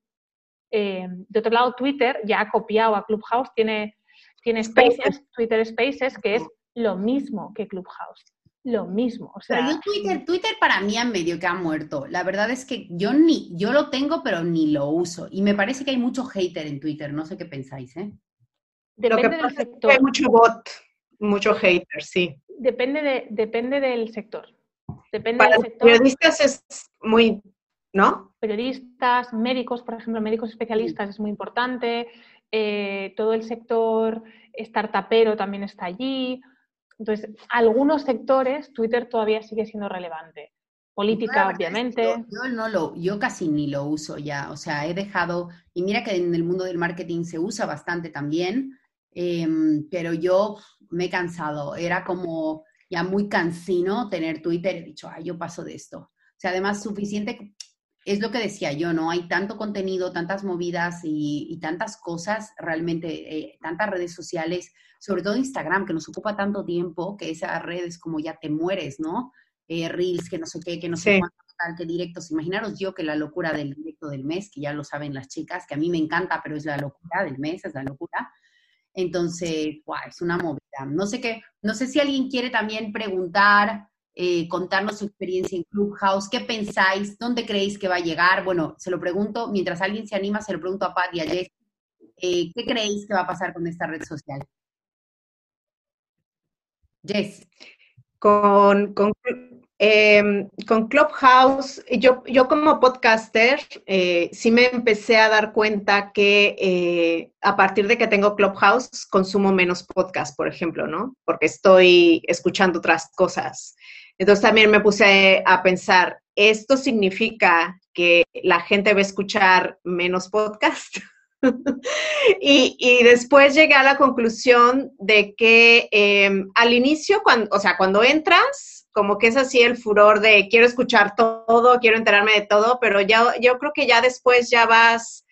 Eh, de otro lado, Twitter ya ha copiado a Clubhouse, tiene, tiene Spaces, Twitter Spaces, que es lo mismo que Clubhouse lo mismo. O sea, pero yo Twitter, Twitter para mí a medio que ha muerto. La verdad es que yo ni, yo lo tengo, pero ni lo uso. Y me parece que hay mucho hater en Twitter. No sé qué pensáis, ¿eh? Depende del sector. hay mucho bot, mucho hater, sí. Depende, de, depende del sector. Depende para del sector. Periodistas es muy, ¿no? Periodistas, médicos, por ejemplo, médicos especialistas es muy importante. Eh, todo el sector startupero también está allí. Entonces, algunos sectores Twitter todavía sigue siendo relevante. Política, obviamente. Yo, no lo, yo casi ni lo uso ya. O sea, he dejado, y mira que en el mundo del marketing se usa bastante también, em, pero yo me he cansado. Era como ya muy cansino tener Twitter. He dicho, ay, yo paso de esto. O sea, además, suficiente, es lo que decía yo, ¿no? Hay tanto contenido, tantas movidas y, tantas cosas, realmente, eh, tantas redes sociales sobre todo Instagram, que nos ocupa tanto tiempo, que esas redes como ya te mueres, ¿no? Eh, reels, que no sé qué, que no sé cuánto, tal, que directos. Imaginaros yo que la locura del directo del mes, que ya lo saben las chicas, que a mí me encanta, pero es la locura del mes, es la locura. Entonces, wow, es una movida. No sé qué, no sé si alguien quiere también preguntar, eh, contarnos su experiencia en Clubhouse, qué pensáis, dónde creéis que va a llegar. Bueno, se lo pregunto, mientras alguien se anima, se lo pregunto a Pat y a Jess, eh, ¿qué creéis que va a pasar con esta red social? Yes. Con, con, em, con Clubhouse, yo, yo como podcaster, eh, sí me empecé a dar cuenta que a partir de que tengo Clubhouse, consumo menos podcast, por ejemplo, ¿no? Porque estoy escuchando otras cosas. Entonces también me puse a pensar, ¿esto significa que la gente va a escuchar menos podcast? y, después llegué a la conclusión de que em, al inicio, cuando, o sea, cuando entras, como que es así el furor de quiero escuchar todo, quiero enterarme de todo, pero ya, yo creo que ya después ya vas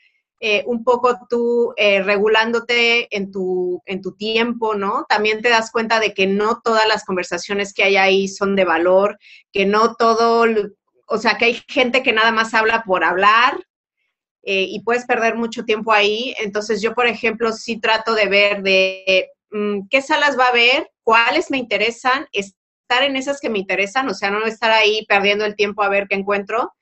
eh, un poco tú eh, regulándote en tu, en tu tiempo, ¿no? También te das cuenta de que no todas las conversaciones que hay ahí son de valor, que no todo, o sea, que hay gente que nada más habla por hablar eh, y puedes perder mucho tiempo ahí. Entonces yo, por ejemplo, sí trato de ver de mm, qué salas va a haber, cuáles me interesan, estar en esas que me interesan, o sea, no estar ahí perdiendo el tiempo a ver qué encuentro.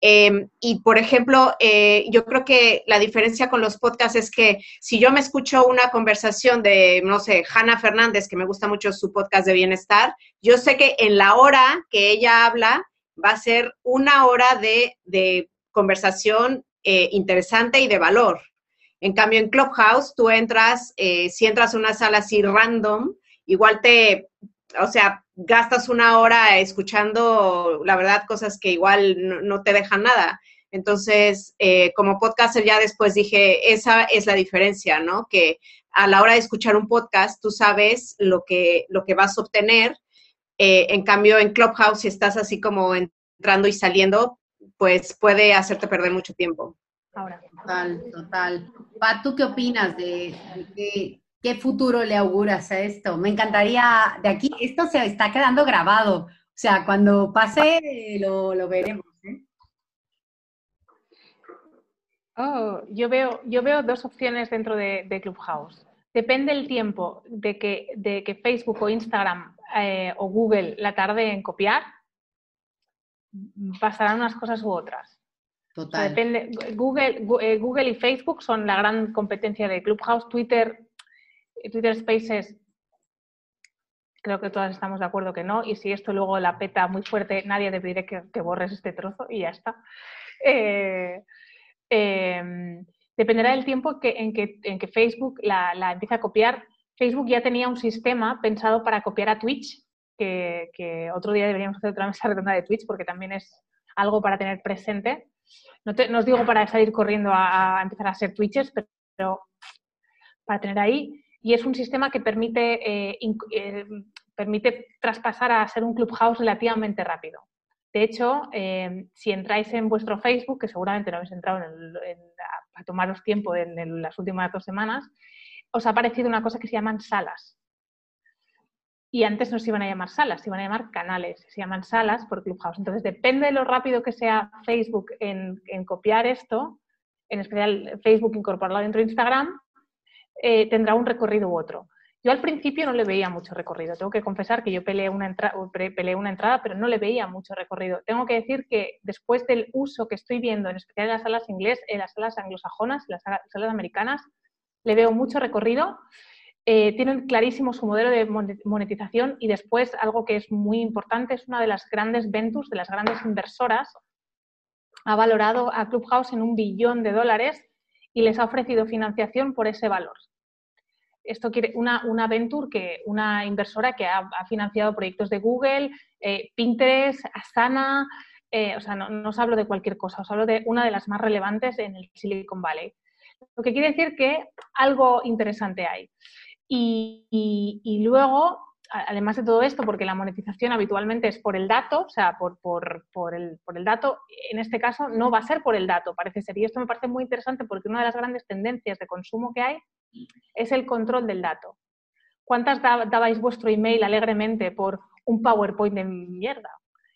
Em, y, por ejemplo, eh, yo creo que la diferencia con los podcasts es que si yo me escucho una conversación de, no sé, Hanna Fernández, que me gusta mucho su podcast de bienestar, yo sé que en la hora que ella habla va a ser una hora de, conversación eh, interesante y de valor. En cambio, en Clubhouse, tú entras, eh, si entras a una sala así random, igual te, o sea, gastas una hora escuchando, la verdad, cosas que igual no, te dejan nada. Entonces, eh, como podcaster ya después dije, esa es la diferencia, ¿no? Que a la hora de escuchar un podcast, tú sabes lo que, lo que vas a obtener. en cambio, en Clubhouse, si estás así como entrando y saliendo, pues puede hacerte perder mucho tiempo. Ahora. Total, total. Pat, ¿tú qué opinas de, qué, futuro le auguras a esto? Me encantaría, de aquí, esto se está quedando grabado. O sea, cuando pase lo, veremos. ¿eh? Oh, yo veo, yo veo dos opciones dentro de, Clubhouse. Depende el tiempo de que, de que Facebook o Instagram eh, o Google la tarde en copiar, pasarán unas cosas u otras. Total. Depende, Google, eh, Google y Facebook son la gran competencia de Clubhouse, Twitter, Twitter Spaces. Creo que todas estamos de acuerdo que no. Y si esto luego la peta muy fuerte, nadie te pedirá que, borres este trozo y ya está. Eh, em, dependerá del tiempo que, en, que, Facebook la, empiece a copiar. Facebook ya tenía un sistema pensado para copiar a Twitch, que, que otro día deberíamos hacer otra mesa redonda de Twitch porque también es algo para tener presente no, os digo para salir corriendo a, empezar a ser Twitches, pero, para tener ahí. Y es un sistema que permite, eh, eh, permite traspasar a ser un clubhouse relativamente rápido. De hecho, eh, si entráis en vuestro Facebook, que seguramente no habéis entrado a, tomaros tiempo en, las últimas dos semanas, os ha aparecido una cosa que se llaman salas. Y antes no se iban a llamar salas, se iban a llamar canales, se llaman salas por Clubhouse. Entonces, depende de lo rápido que sea Facebook en, copiar esto, en especial Facebook incorporarlo dentro de Instagram, eh, tendrá un recorrido u otro. Yo al principio no le veía mucho recorrido. Tengo que confesar que yo peleé una, una entrada, pero no le veía mucho recorrido. Tengo que decir que después del uso que estoy viendo, en especial en las salas inglés, en las salas anglosajonas, en las salas americanas, le veo mucho recorrido eh, tienen clarísimo su modelo de monetización y después algo que es muy importante es una de las grandes ventus, de las grandes inversoras, ha valorado a Clubhouse en un billón de dólares y les ha ofrecido financiación por ese valor. Esto quiere una, una venture que una inversora que ha, financiado proyectos de Google, eh, Pinterest, Asana, eh, o sea, no, no os hablo de cualquier cosa, os hablo de una de las más relevantes en el Silicon Valley. Lo que quiere decir que algo interesante hay. Y, luego, además de todo esto, porque la monetización habitualmente es por el dato, o sea, por, por, el, por, el, dato, en este caso no va a ser por el dato, parece ser. Y esto me parece muy interesante porque una de las grandes tendencias de consumo que hay es el control del dato. ¿Cuántas dabais vuestro email alegremente por un PowerPoint de mierda?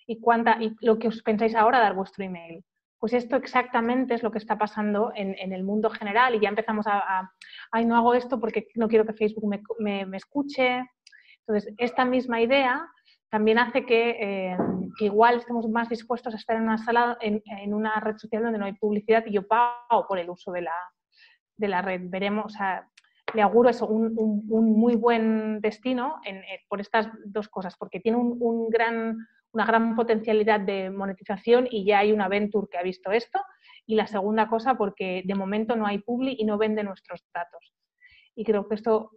¿Y, cuánta, y lo que os pensáis ahora dar vuestro email? Pues esto exactamente es lo que está pasando en, el mundo general y ya empezamos a, ay, no hago esto porque no quiero que Facebook me, escuche. Entonces, esta misma idea también hace que, eh, igual estemos más dispuestos a estar en una sala, en, una red social donde no hay publicidad y yo pago por el uso de la, de la red. Veremos, o sea, le auguro eso, un, muy buen destino eh, por estas dos cosas, porque tiene una gran potencialidad de monetización y ya hay una Venture que ha visto esto. Y la segunda cosa, porque de momento no hay publi y no vende nuestros datos. Y creo que esto,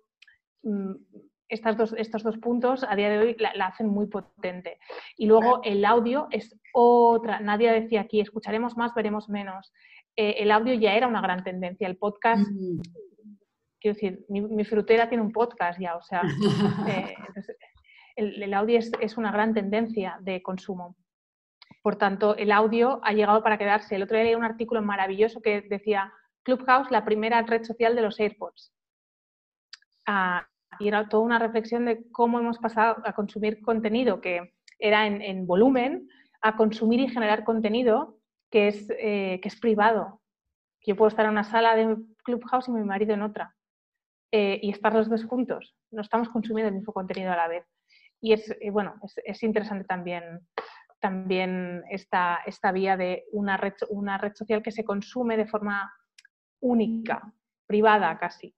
mm, estas dos, estos dos puntos a día de hoy la, hacen muy potente. Y luego el audio es otra. Nadie decía aquí, escucharemos más, veremos menos. Eh, el audio ya era una gran tendencia. El podcast, quiero decir, mi, frutera tiene un podcast ya, o sea, eh, el, audio es, una gran tendencia de consumo. Por tanto, el audio ha llegado para quedarse. El otro día leí un artículo maravilloso que decía Clubhouse, la primera red social de los AirPods. Ah, y era toda una reflexión de cómo hemos pasado a consumir contenido que era en, volumen a consumir y generar contenido que es, eh, que es privado. Yo puedo estar en una sala de Clubhouse y mi marido en otra. Eh, y estar los dos juntos. No estamos consumiendo el mismo contenido a la vez y es, eh, bueno, es, interesante también, también esta, esta vía de una red, una red social que se consume de forma única, privada casi.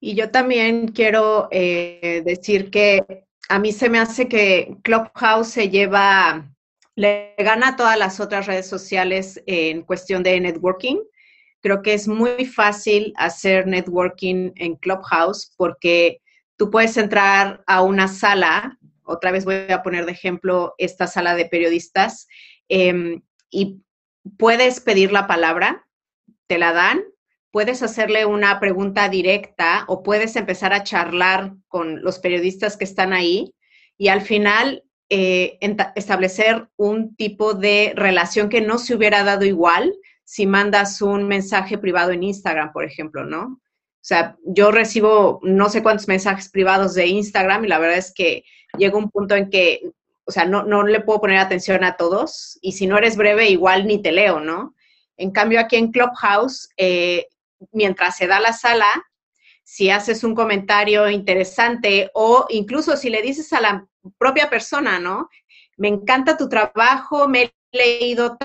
Y yo también quiero eh, decir que a mí se me hace que Clubhouse se lleva, le gana a todas las otras redes sociales en cuestión de networking. Creo que es muy fácil hacer networking en Clubhouse porque tú puedes entrar a una sala, otra vez voy a poner de ejemplo esta sala de periodistas, em, y puedes pedir la palabra, te la dan, puedes hacerle una pregunta directa o puedes empezar a charlar con los periodistas que están ahí y al final eh, establecer un tipo de relación que no se hubiera dado igual si mandas un mensaje privado en Instagram, por ejemplo, ¿no? O sea, yo recibo no sé cuántos mensajes privados de Instagram y la verdad es que llega un punto en que, o sea, no, no le puedo poner atención a todos y si no eres breve, igual ni te leo, ¿no? En cambio, aquí en Clubhouse, eh, mientras se da la sala, si haces un comentario interesante o incluso si le dices a la propia persona, ¿no? Me encanta tu trabajo, me he leído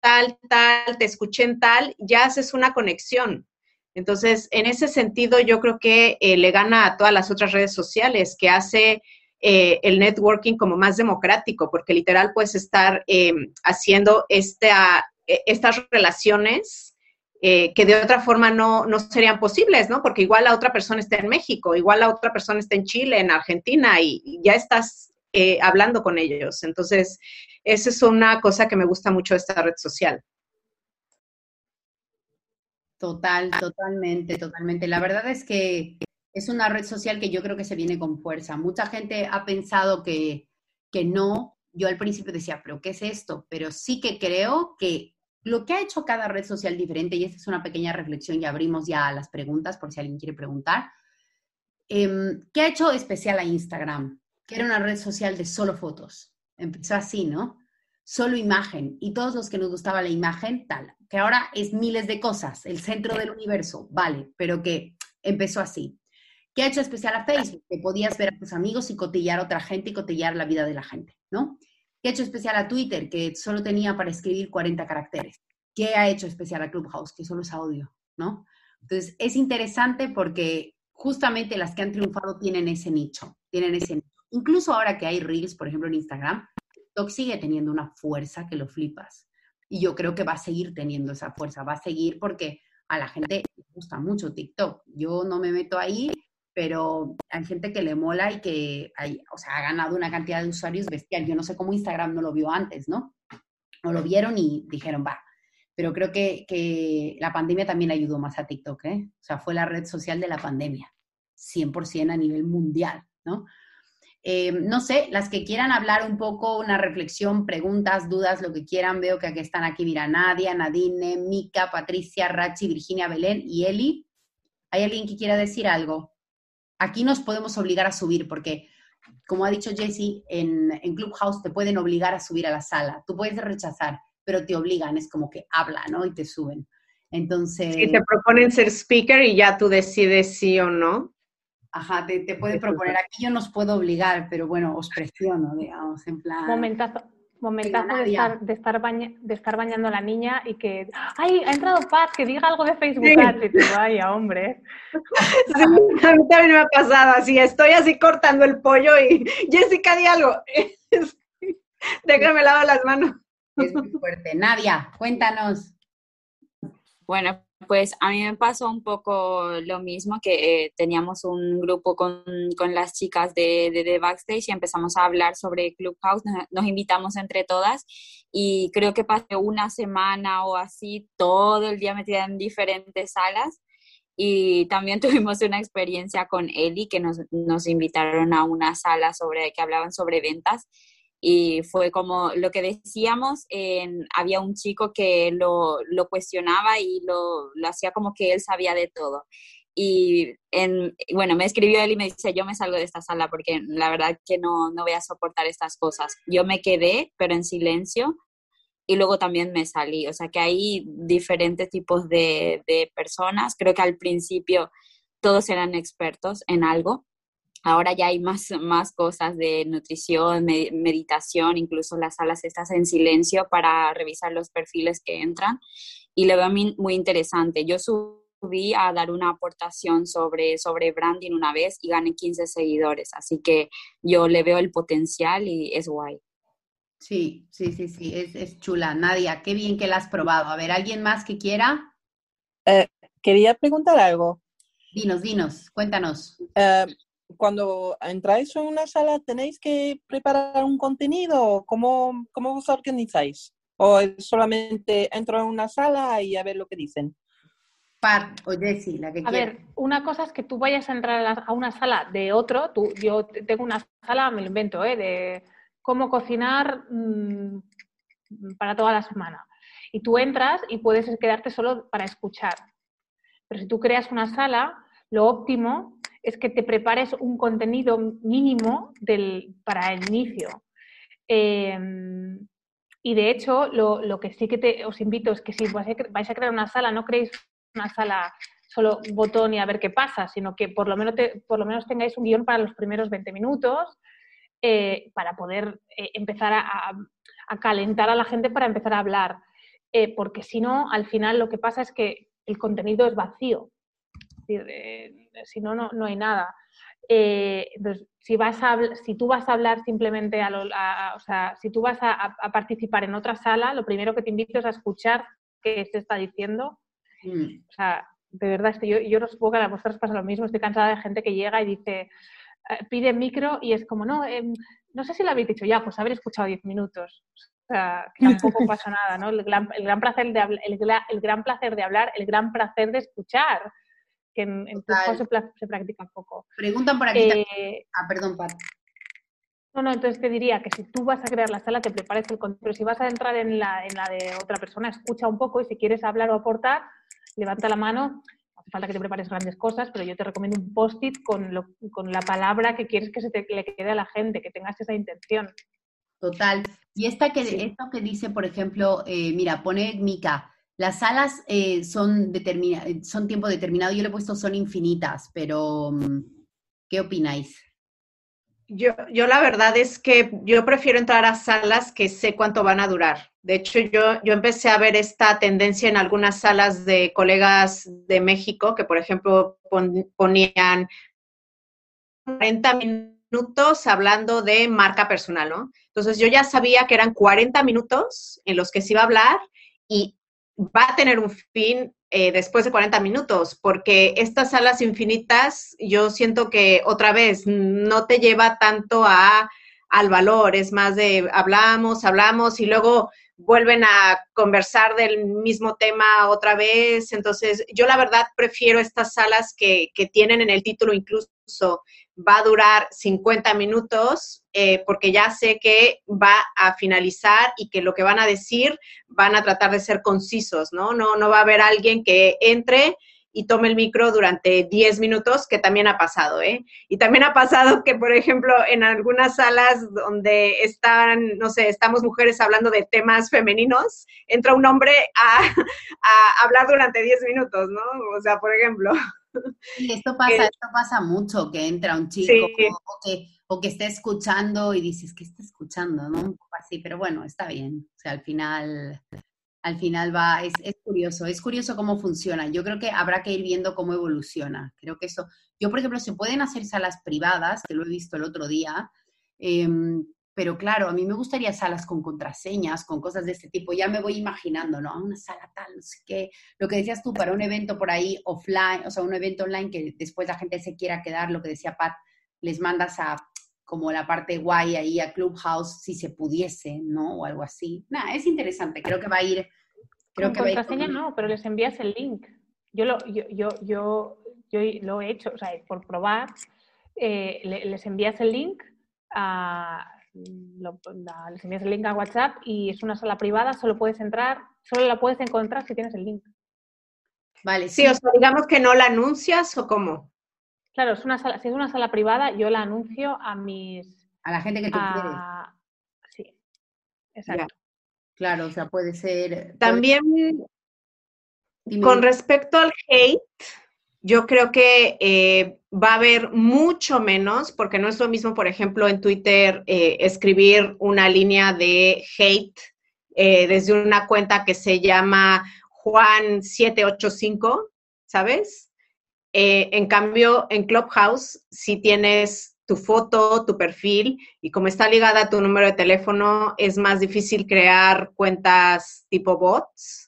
tal, tal, te escuché en tal, ya haces una conexión. Entonces, en ese sentido, yo creo que eh, le gana a todas las otras redes sociales, que hace eh, el networking como más democrático, porque literal puedes estar eh, haciendo esta, estas relaciones que de otra forma no, no, serían posibles, ¿no? Porque igual la otra persona está en México, igual la otra persona está en Chile, en Argentina, y ya estás hablando con ellos. Entonces, esa es una cosa que me gusta mucho de esta red social. Total, totalmente, totalmente. La verdad es que es una red social que yo creo que se viene con fuerza. Mucha gente ha pensado que, que no. Yo al principio decía, pero ¿qué es esto? Pero sí que creo que lo que ha hecho cada red social diferente, y esta es una pequeña reflexión y abrimos ya las preguntas por si alguien quiere preguntar, em, ¿qué ha hecho especial a Instagram? Que era una red social de solo fotos. Empezó así, ¿no? Solo imagen. Y todos los que nos gustaba la imagen, tal que ahora es miles de cosas, el centro del universo, vale, pero que empezó así. ¿Qué ha hecho especial a Facebook? Que podías ver a tus amigos y cotillar a otra gente y cotillar la vida de la gente, ¿no? ¿Qué ha hecho especial a Twitter? Que solo tenía para escribir 40 caracteres. ¿Qué ha hecho especial a Clubhouse? Que solo es audio, ¿no? Entonces, es interesante porque justamente las que han triunfado tienen ese nicho, tienen ese nicho. Incluso ahora que hay Reels, por ejemplo, en Instagram, TikTok sigue teniendo una fuerza que lo flipas. Y yo creo que va a seguir teniendo esa fuerza, va a seguir porque a la gente le gusta mucho TikTok. Yo no me meto ahí, pero hay gente que le mola y que hay, o sea, ha ganado una cantidad de usuarios bestial. Yo no sé cómo Instagram no lo vio antes, ¿no? No lo vieron y dijeron, va. Pero creo que, que la pandemia también ayudó más a TikTok, ¿eh? O sea, fue la red social de la pandemia, 100% a nivel mundial, ¿no? Eh, no sé, las que quieran hablar un poco, una reflexión, preguntas, dudas, lo que quieran. Veo que aquí están aquí, mira, Nadia, Nadine, Mica, Patricia, Rachi, Virginia, Belén y Eli. ¿Hay alguien que quiera decir algo? Aquí nos podemos obligar a subir porque, como ha dicho Jessie, en, en Clubhouse te pueden obligar a subir a la sala. Tú puedes rechazar, pero te obligan, es como que habla, ¿no? Y te suben. Entonces... Sí, te proponen ser speaker y ya tú decides sí o no. Ajá, te, puede proponer, aquí yo no os puedo obligar, pero bueno, os presiono, digamos, en plan... Momentazo, momentazo de estar, de, estar de estar bañando a la niña y que, ¡ay, ha entrado Paz, que diga algo de Facebook! Sí. Y vaya, hombre. Sí, a mí también me ha pasado así, estoy así cortando el pollo y, Jessica, di algo. Déjame lavar las manos. Es muy fuerte. Nadia, cuéntanos. Bueno, pues a mí me pasó un poco lo mismo, que eh, teníamos un grupo con, con las chicas de, de, Backstage y empezamos a hablar sobre Clubhouse, nos, invitamos entre todas y creo que pasé una semana o así todo el día metida en diferentes salas y también tuvimos una experiencia con Eli que nos, nos invitaron a una sala sobre que hablaban sobre ventas y fue como lo que decíamos, había un chico que lo, lo cuestionaba y lo, lo, hacía como que él sabía de todo. Y en, bueno, me escribió él y me dice, yo me salgo de esta sala porque la verdad que no, no voy a soportar estas cosas. Yo me quedé, pero en silencio, y luego también me salí. O sea que hay diferentes tipos de, de personas. Creo que al principio todos eran expertos en algo Ahora ya hay más, más cosas de nutrición, meditación, incluso las salas estas en silencio para revisar los perfiles que entran y lo veo muy interesante. Yo subí a dar una aportación sobre, sobre branding una vez y gané 15 seguidores, así que yo le veo el potencial y es guay. Sí, sí, sí, sí, es, chula. Nadia, qué bien que la has probado. A ver, ¿alguien más que quiera? Eh, quería preguntar algo. Dinos, dinos, cuéntanos. Eh, cuando entráis en una sala, ¿tenéis que preparar un contenido? ¿Cómo, cómo os organizáis? ¿O solamente entro en una sala y a ver lo que dicen? Pat o Jessie, la que A ver, una cosa es que tú vayas a entrar a una sala de otro, tú, yo tengo una sala, me lo invento, ¿eh? de cómo cocinar mmm, para toda la semana. Y tú entras y puedes quedarte solo para escuchar. Pero si tú creas una sala, lo óptimo es que te prepares un contenido mínimo del, para el inicio. Em, y de hecho, lo, que sí que te, os invito es que si vais a, crear una sala, no creéis una sala solo botón y a ver qué pasa, sino que por lo menos, por lo menos tengáis un guion para los primeros 20 minutos eh, para poder eh, empezar a, calentar a la gente para empezar a hablar. eh, porque si no, al final lo que pasa es que el contenido es vacío. Eh, si no, no, hay nada. Eh, entonces, si, vas a, si tú vas a hablar simplemente, a, o sea, si tú vas a, participar en otra sala, lo primero que te invito es a escuchar qué se está diciendo. Mm. O sea, de verdad, es que yo, yo no supongo que a vosotros pasa lo mismo. Estoy cansada de gente que llega y dice, pide micro y es como, no, em, no sé si lo habéis dicho ya, pues haber escuchado 10 minutos. O sea, que tampoco pasa nada, ¿no? El gran, el gran placer de el, el, gran placer de hablar, el gran placer de escuchar, que en, en tu se, se, practica poco. Preguntan por aquí. Eh, ah, perdón, Pat. No, no, entonces te diría que si tú vas a crear la sala, te prepares el control. Si vas a entrar en la, en la de otra persona, escucha un poco y si quieres hablar o aportar, levanta la mano. No hace falta que te prepares grandes cosas, pero yo te recomiendo un post-it con, con la palabra que quieres que se te le quede a la gente, que tengas esa intención. Total. Y esta que, esto que dice, por ejemplo, eh, mira, pone Mica, las salas eh, son, son tiempo determinado, yo le he puesto son infinitas, pero mm, ¿qué opináis? Yo, yo la verdad es que yo prefiero entrar a salas que sé cuánto van a durar. De hecho, yo, yo empecé a ver esta tendencia en algunas salas de colegas de México que, por ejemplo, ponían 40 minutos minutos hablando de marca personal, ¿no? Entonces yo ya sabía que eran 40 minutos en los que se iba a hablar y va a tener un fin eh, después de 40 minutos, porque estas salas infinitas, yo siento que otra vez no te lleva tanto a, al valor, es más de hablamos, hablamos y luego vuelven a conversar del mismo tema otra vez. Entonces, yo la verdad prefiero estas salas que, que tienen en el título incluso va a durar 50 minutos eh, porque ya sé que va a finalizar y que lo que van a decir van a tratar de ser concisos, ¿no? No, no va a haber alguien que entre y tome el micro durante 10 minutos, que también ha pasado, ¿eh? Y también ha pasado que, por ejemplo, en algunas salas donde están, no sé, estamos mujeres hablando de temas femeninos, entra un hombre a, a hablar durante 10 minutos, ¿no? O sea, por ejemplo. Y esto pasa, esto pasa mucho, que entra un chico o, que, o que esté escuchando y dices, ¿qué está escuchando? ¿no? Un poco así, pero bueno, está bien. O sea, al final, al final va, es, es, curioso, es curioso cómo funciona. Yo creo que habrá que ir viendo cómo evoluciona. Creo que eso, yo por ejemplo, se pueden hacer salas privadas, que lo he visto el otro día, eh, pero claro, a mí me gustaría salas con contraseñas, con cosas de este tipo. Ya me voy imaginando, ¿no? Una sala tal, no sé qué. Lo que decías tú, para un evento por ahí offline, o sea, un evento online que después la gente se quiera quedar, lo que decía Pat, les mandas a como la parte guay ahí a Clubhouse, si se pudiese, ¿no? O algo así. Nada, es interesante. Creo que va a ir... Creo con contraseña no, pero les envías el link. Yo lo, yo, yo, yo, yo lo he hecho, o sea, por probar, eh, les envías el link a lo, les envías el link a WhatsApp y es una sala privada, solo puedes entrar, solo la puedes encontrar si tienes el link. Vale, sí, o sea, digamos que no la anuncias o cómo. Claro, es una sala, si es una sala privada, yo la anuncio a mis... A la gente que tú quieres. Sí, exacto. Claro, o sea, puede ser... También, con respecto al hate, yo creo que eh, va a haber mucho menos, porque no es lo mismo, por ejemplo, en Twitter eh, escribir una línea de hate eh, desde una cuenta que se llama Juan785, ¿sabes? en cambio, en Clubhouse, si tienes tu foto, tu perfil, y como está ligada a tu número de teléfono, es más difícil crear cuentas tipo bots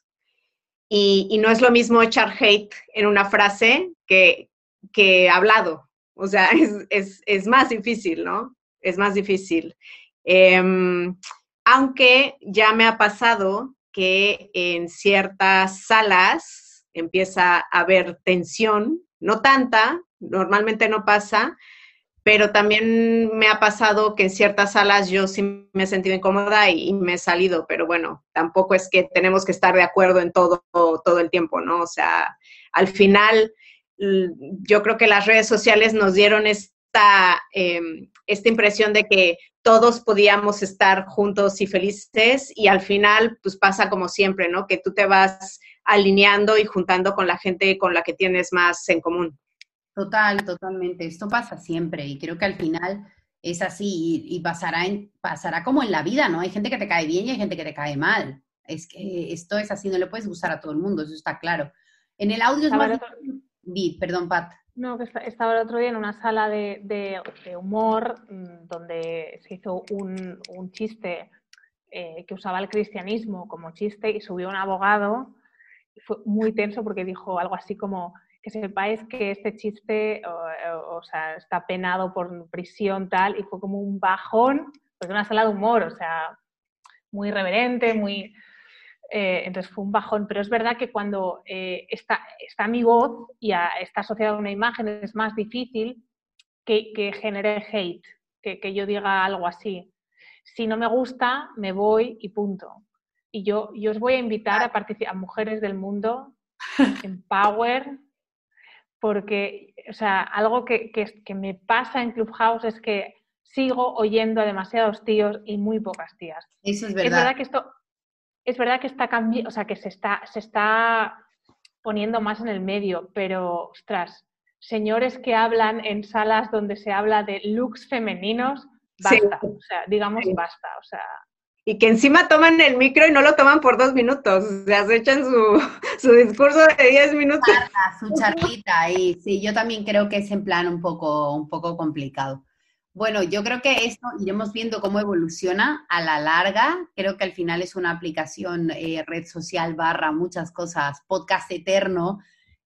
y, no es lo mismo echar hate en una frase que, que hablado. O sea, es, más difícil, ¿no? Es más difícil. Em, aunque ya me ha pasado que en ciertas salas empieza a haber tensión, no tanta, normalmente no pasa, pero también me ha pasado que en ciertas salas yo sí me he sentido incómoda y, me he salido, pero bueno, tampoco es que tenemos que estar de acuerdo en todo, todo el tiempo, ¿no? O sea, al final yo creo que las redes sociales nos dieron esta, em, esta impresión de que todos podíamos estar juntos y felices y al final pues pasa como siempre, ¿no? Que tú te vas alineando y juntando con la gente con la que tienes más en común. Total, totalmente. Esto pasa siempre y creo que al final es así y, pasará, en, pasará como en la vida, ¿no? Hay gente que te cae bien y hay gente que te cae mal. Es que esto es así, no le puedes gustar a todo el mundo, eso está claro. En el audio es más... perdón, Pat. No, que estaba el otro día en una sala de, humor mm, donde se hizo un, chiste eh, que usaba el cristianismo como chiste y subió un abogado y fue muy tenso porque dijo algo así como que sepáis que este chiste o, sea, está penado por prisión tal y fue como un bajón, pues una sala de humor, o sea, muy reverente, muy... Eh, entonces fue un bajón, pero es verdad que cuando eh, está, está, mi voz y está asociada a una imagen es más difícil que, que genere hate, que, que, yo diga algo así. Si no me gusta, me voy y punto. Y yo, yo os voy a invitar a participar a mujeres del mundo en Power, porque, o sea, algo que, que, me pasa en Clubhouse es que sigo oyendo a demasiados tíos y muy pocas tías. Eso es verdad. Es verdad que esto, es verdad que está cambiando, o sea, que se está, se está poniendo más en el medio, pero, ostras, señores que hablan en salas donde se habla de looks femeninos, basta, o sea, digamos basta, o sea, y que encima toman el micro y no lo toman por dos minutos, o sea, se echan su, su discurso de diez minutos. su charlita ahí, sí, yo también creo que es en plan un poco, un poco complicado. Bueno, yo creo que esto iremos viendo cómo evoluciona a la larga. Creo que al final es una aplicación, eh, red social barra muchas cosas, podcast eterno,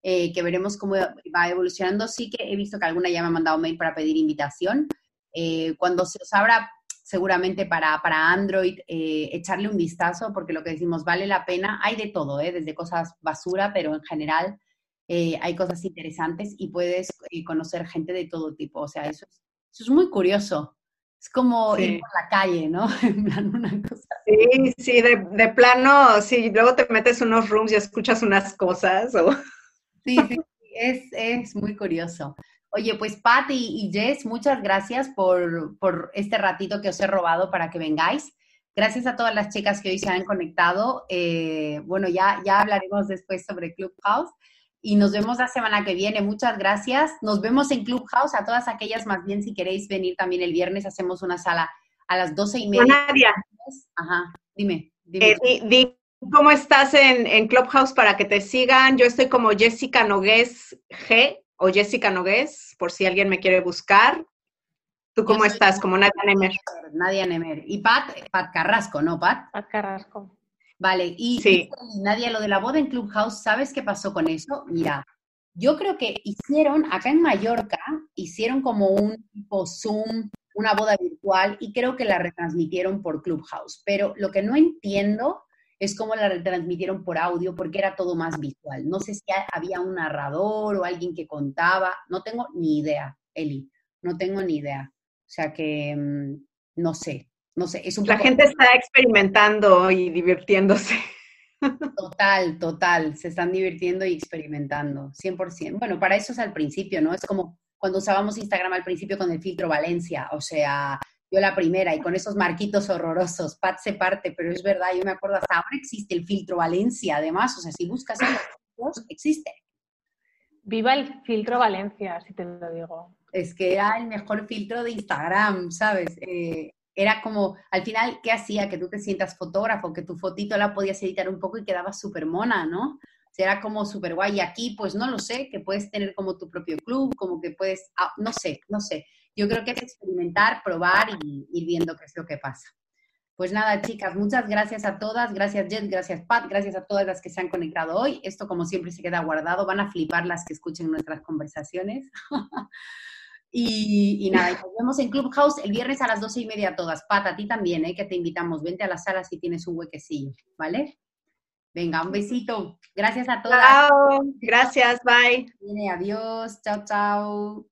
eh, que veremos cómo va evolucionando. Sí que he visto que alguna ya me ha mandado mail para pedir invitación. Eh, cuando se os abra seguramente para, para Android, eh, echarle un vistazo, porque lo que decimos vale la pena. Hay de todo, ¿eh? desde cosas basura, pero en general eh, hay cosas interesantes y puedes conocer gente de todo tipo. O sea, eso es, eso es muy curioso. Es como ir por la calle, ¿no? en plan, una cosa. Sí, sí, de, de, plano, sí, luego te metes unos rooms y escuchas unas cosas. O... Sí, sí, es, es muy curioso. Oye, pues Pat y, Jess, muchas gracias por, este ratito que os he robado para que vengáis. Gracias a todas las chicas que hoy se han conectado. Eh, bueno, ya, ya hablaremos después sobre Clubhouse y nos vemos la semana que viene. Muchas gracias. Nos vemos en Clubhouse. A todas aquellas, más bien, si queréis venir también el viernes, hacemos una sala a las doce y media. Nadia. Ajá, dime. dime. Eh, ¿Cómo estás en, en, Clubhouse para que te sigan? Yo estoy como Jessica Nogués G o Jessica Nogués, por si alguien me quiere buscar. ¿Tú cómo estás? Como Nadia Nemer. Nadia Nemer. Y Pat, Pat Carrasco, ¿no, Pat? Pat Carrasco. Vale, y, sí. Nadia, lo de la boda en Clubhouse, ¿sabes qué pasó con eso? Mira, yo creo que hicieron, acá en Mallorca, hicieron como un tipo Zoom, una boda virtual, y creo que la retransmitieron por Clubhouse. Pero lo que no entiendo es como la retransmitieron por audio porque era todo más visual. No sé si había un narrador o alguien que contaba, no tengo ni idea, Eli, no tengo ni idea. O sea que mm, no sé, no sé. Es un la gente está experimentando y divirtiéndose. Total, total, se están divirtiendo y experimentando, 100%. Bueno, para eso es al principio, ¿no? Es como cuando usábamos Instagram al principio con el filtro Valencia, o sea, yo la primera y con esos marquitos horrorosos, Pat se parte, pero es verdad, yo me acuerdo hasta ahora existe el filtro Valencia, además, o sea, si buscas en los existe. Viva el filtro Valencia, si te lo digo. Es que era el mejor filtro de Instagram, ¿sabes? Eh, era como, al final, ¿qué hacía? Que tú te sientas fotógrafo, que tu fotito la podías editar un poco y quedaba súper mona, ¿no? O sea, era como súper guay. Y aquí, pues no lo sé, que puedes tener como tu propio club, como que puedes, ah, no sé, no sé. Yo creo que es experimentar, probar y ir viendo qué es lo que pasa. Pues nada, chicas, muchas gracias a todas. Gracias, Jen, gracias, Pat, gracias a todas las que se han conectado hoy. Esto, como siempre, se queda guardado. Van a flipar las que escuchen nuestras conversaciones. y, nada, nos vemos en Clubhouse el viernes a las doce y media todas. Pat, a ti también, ¿eh? que te invitamos. Vente a la sala si tienes un huequecillo, ¿vale? Venga, un besito. Gracias a todas. Chao. Gracias, bye. adiós. Chao, chao.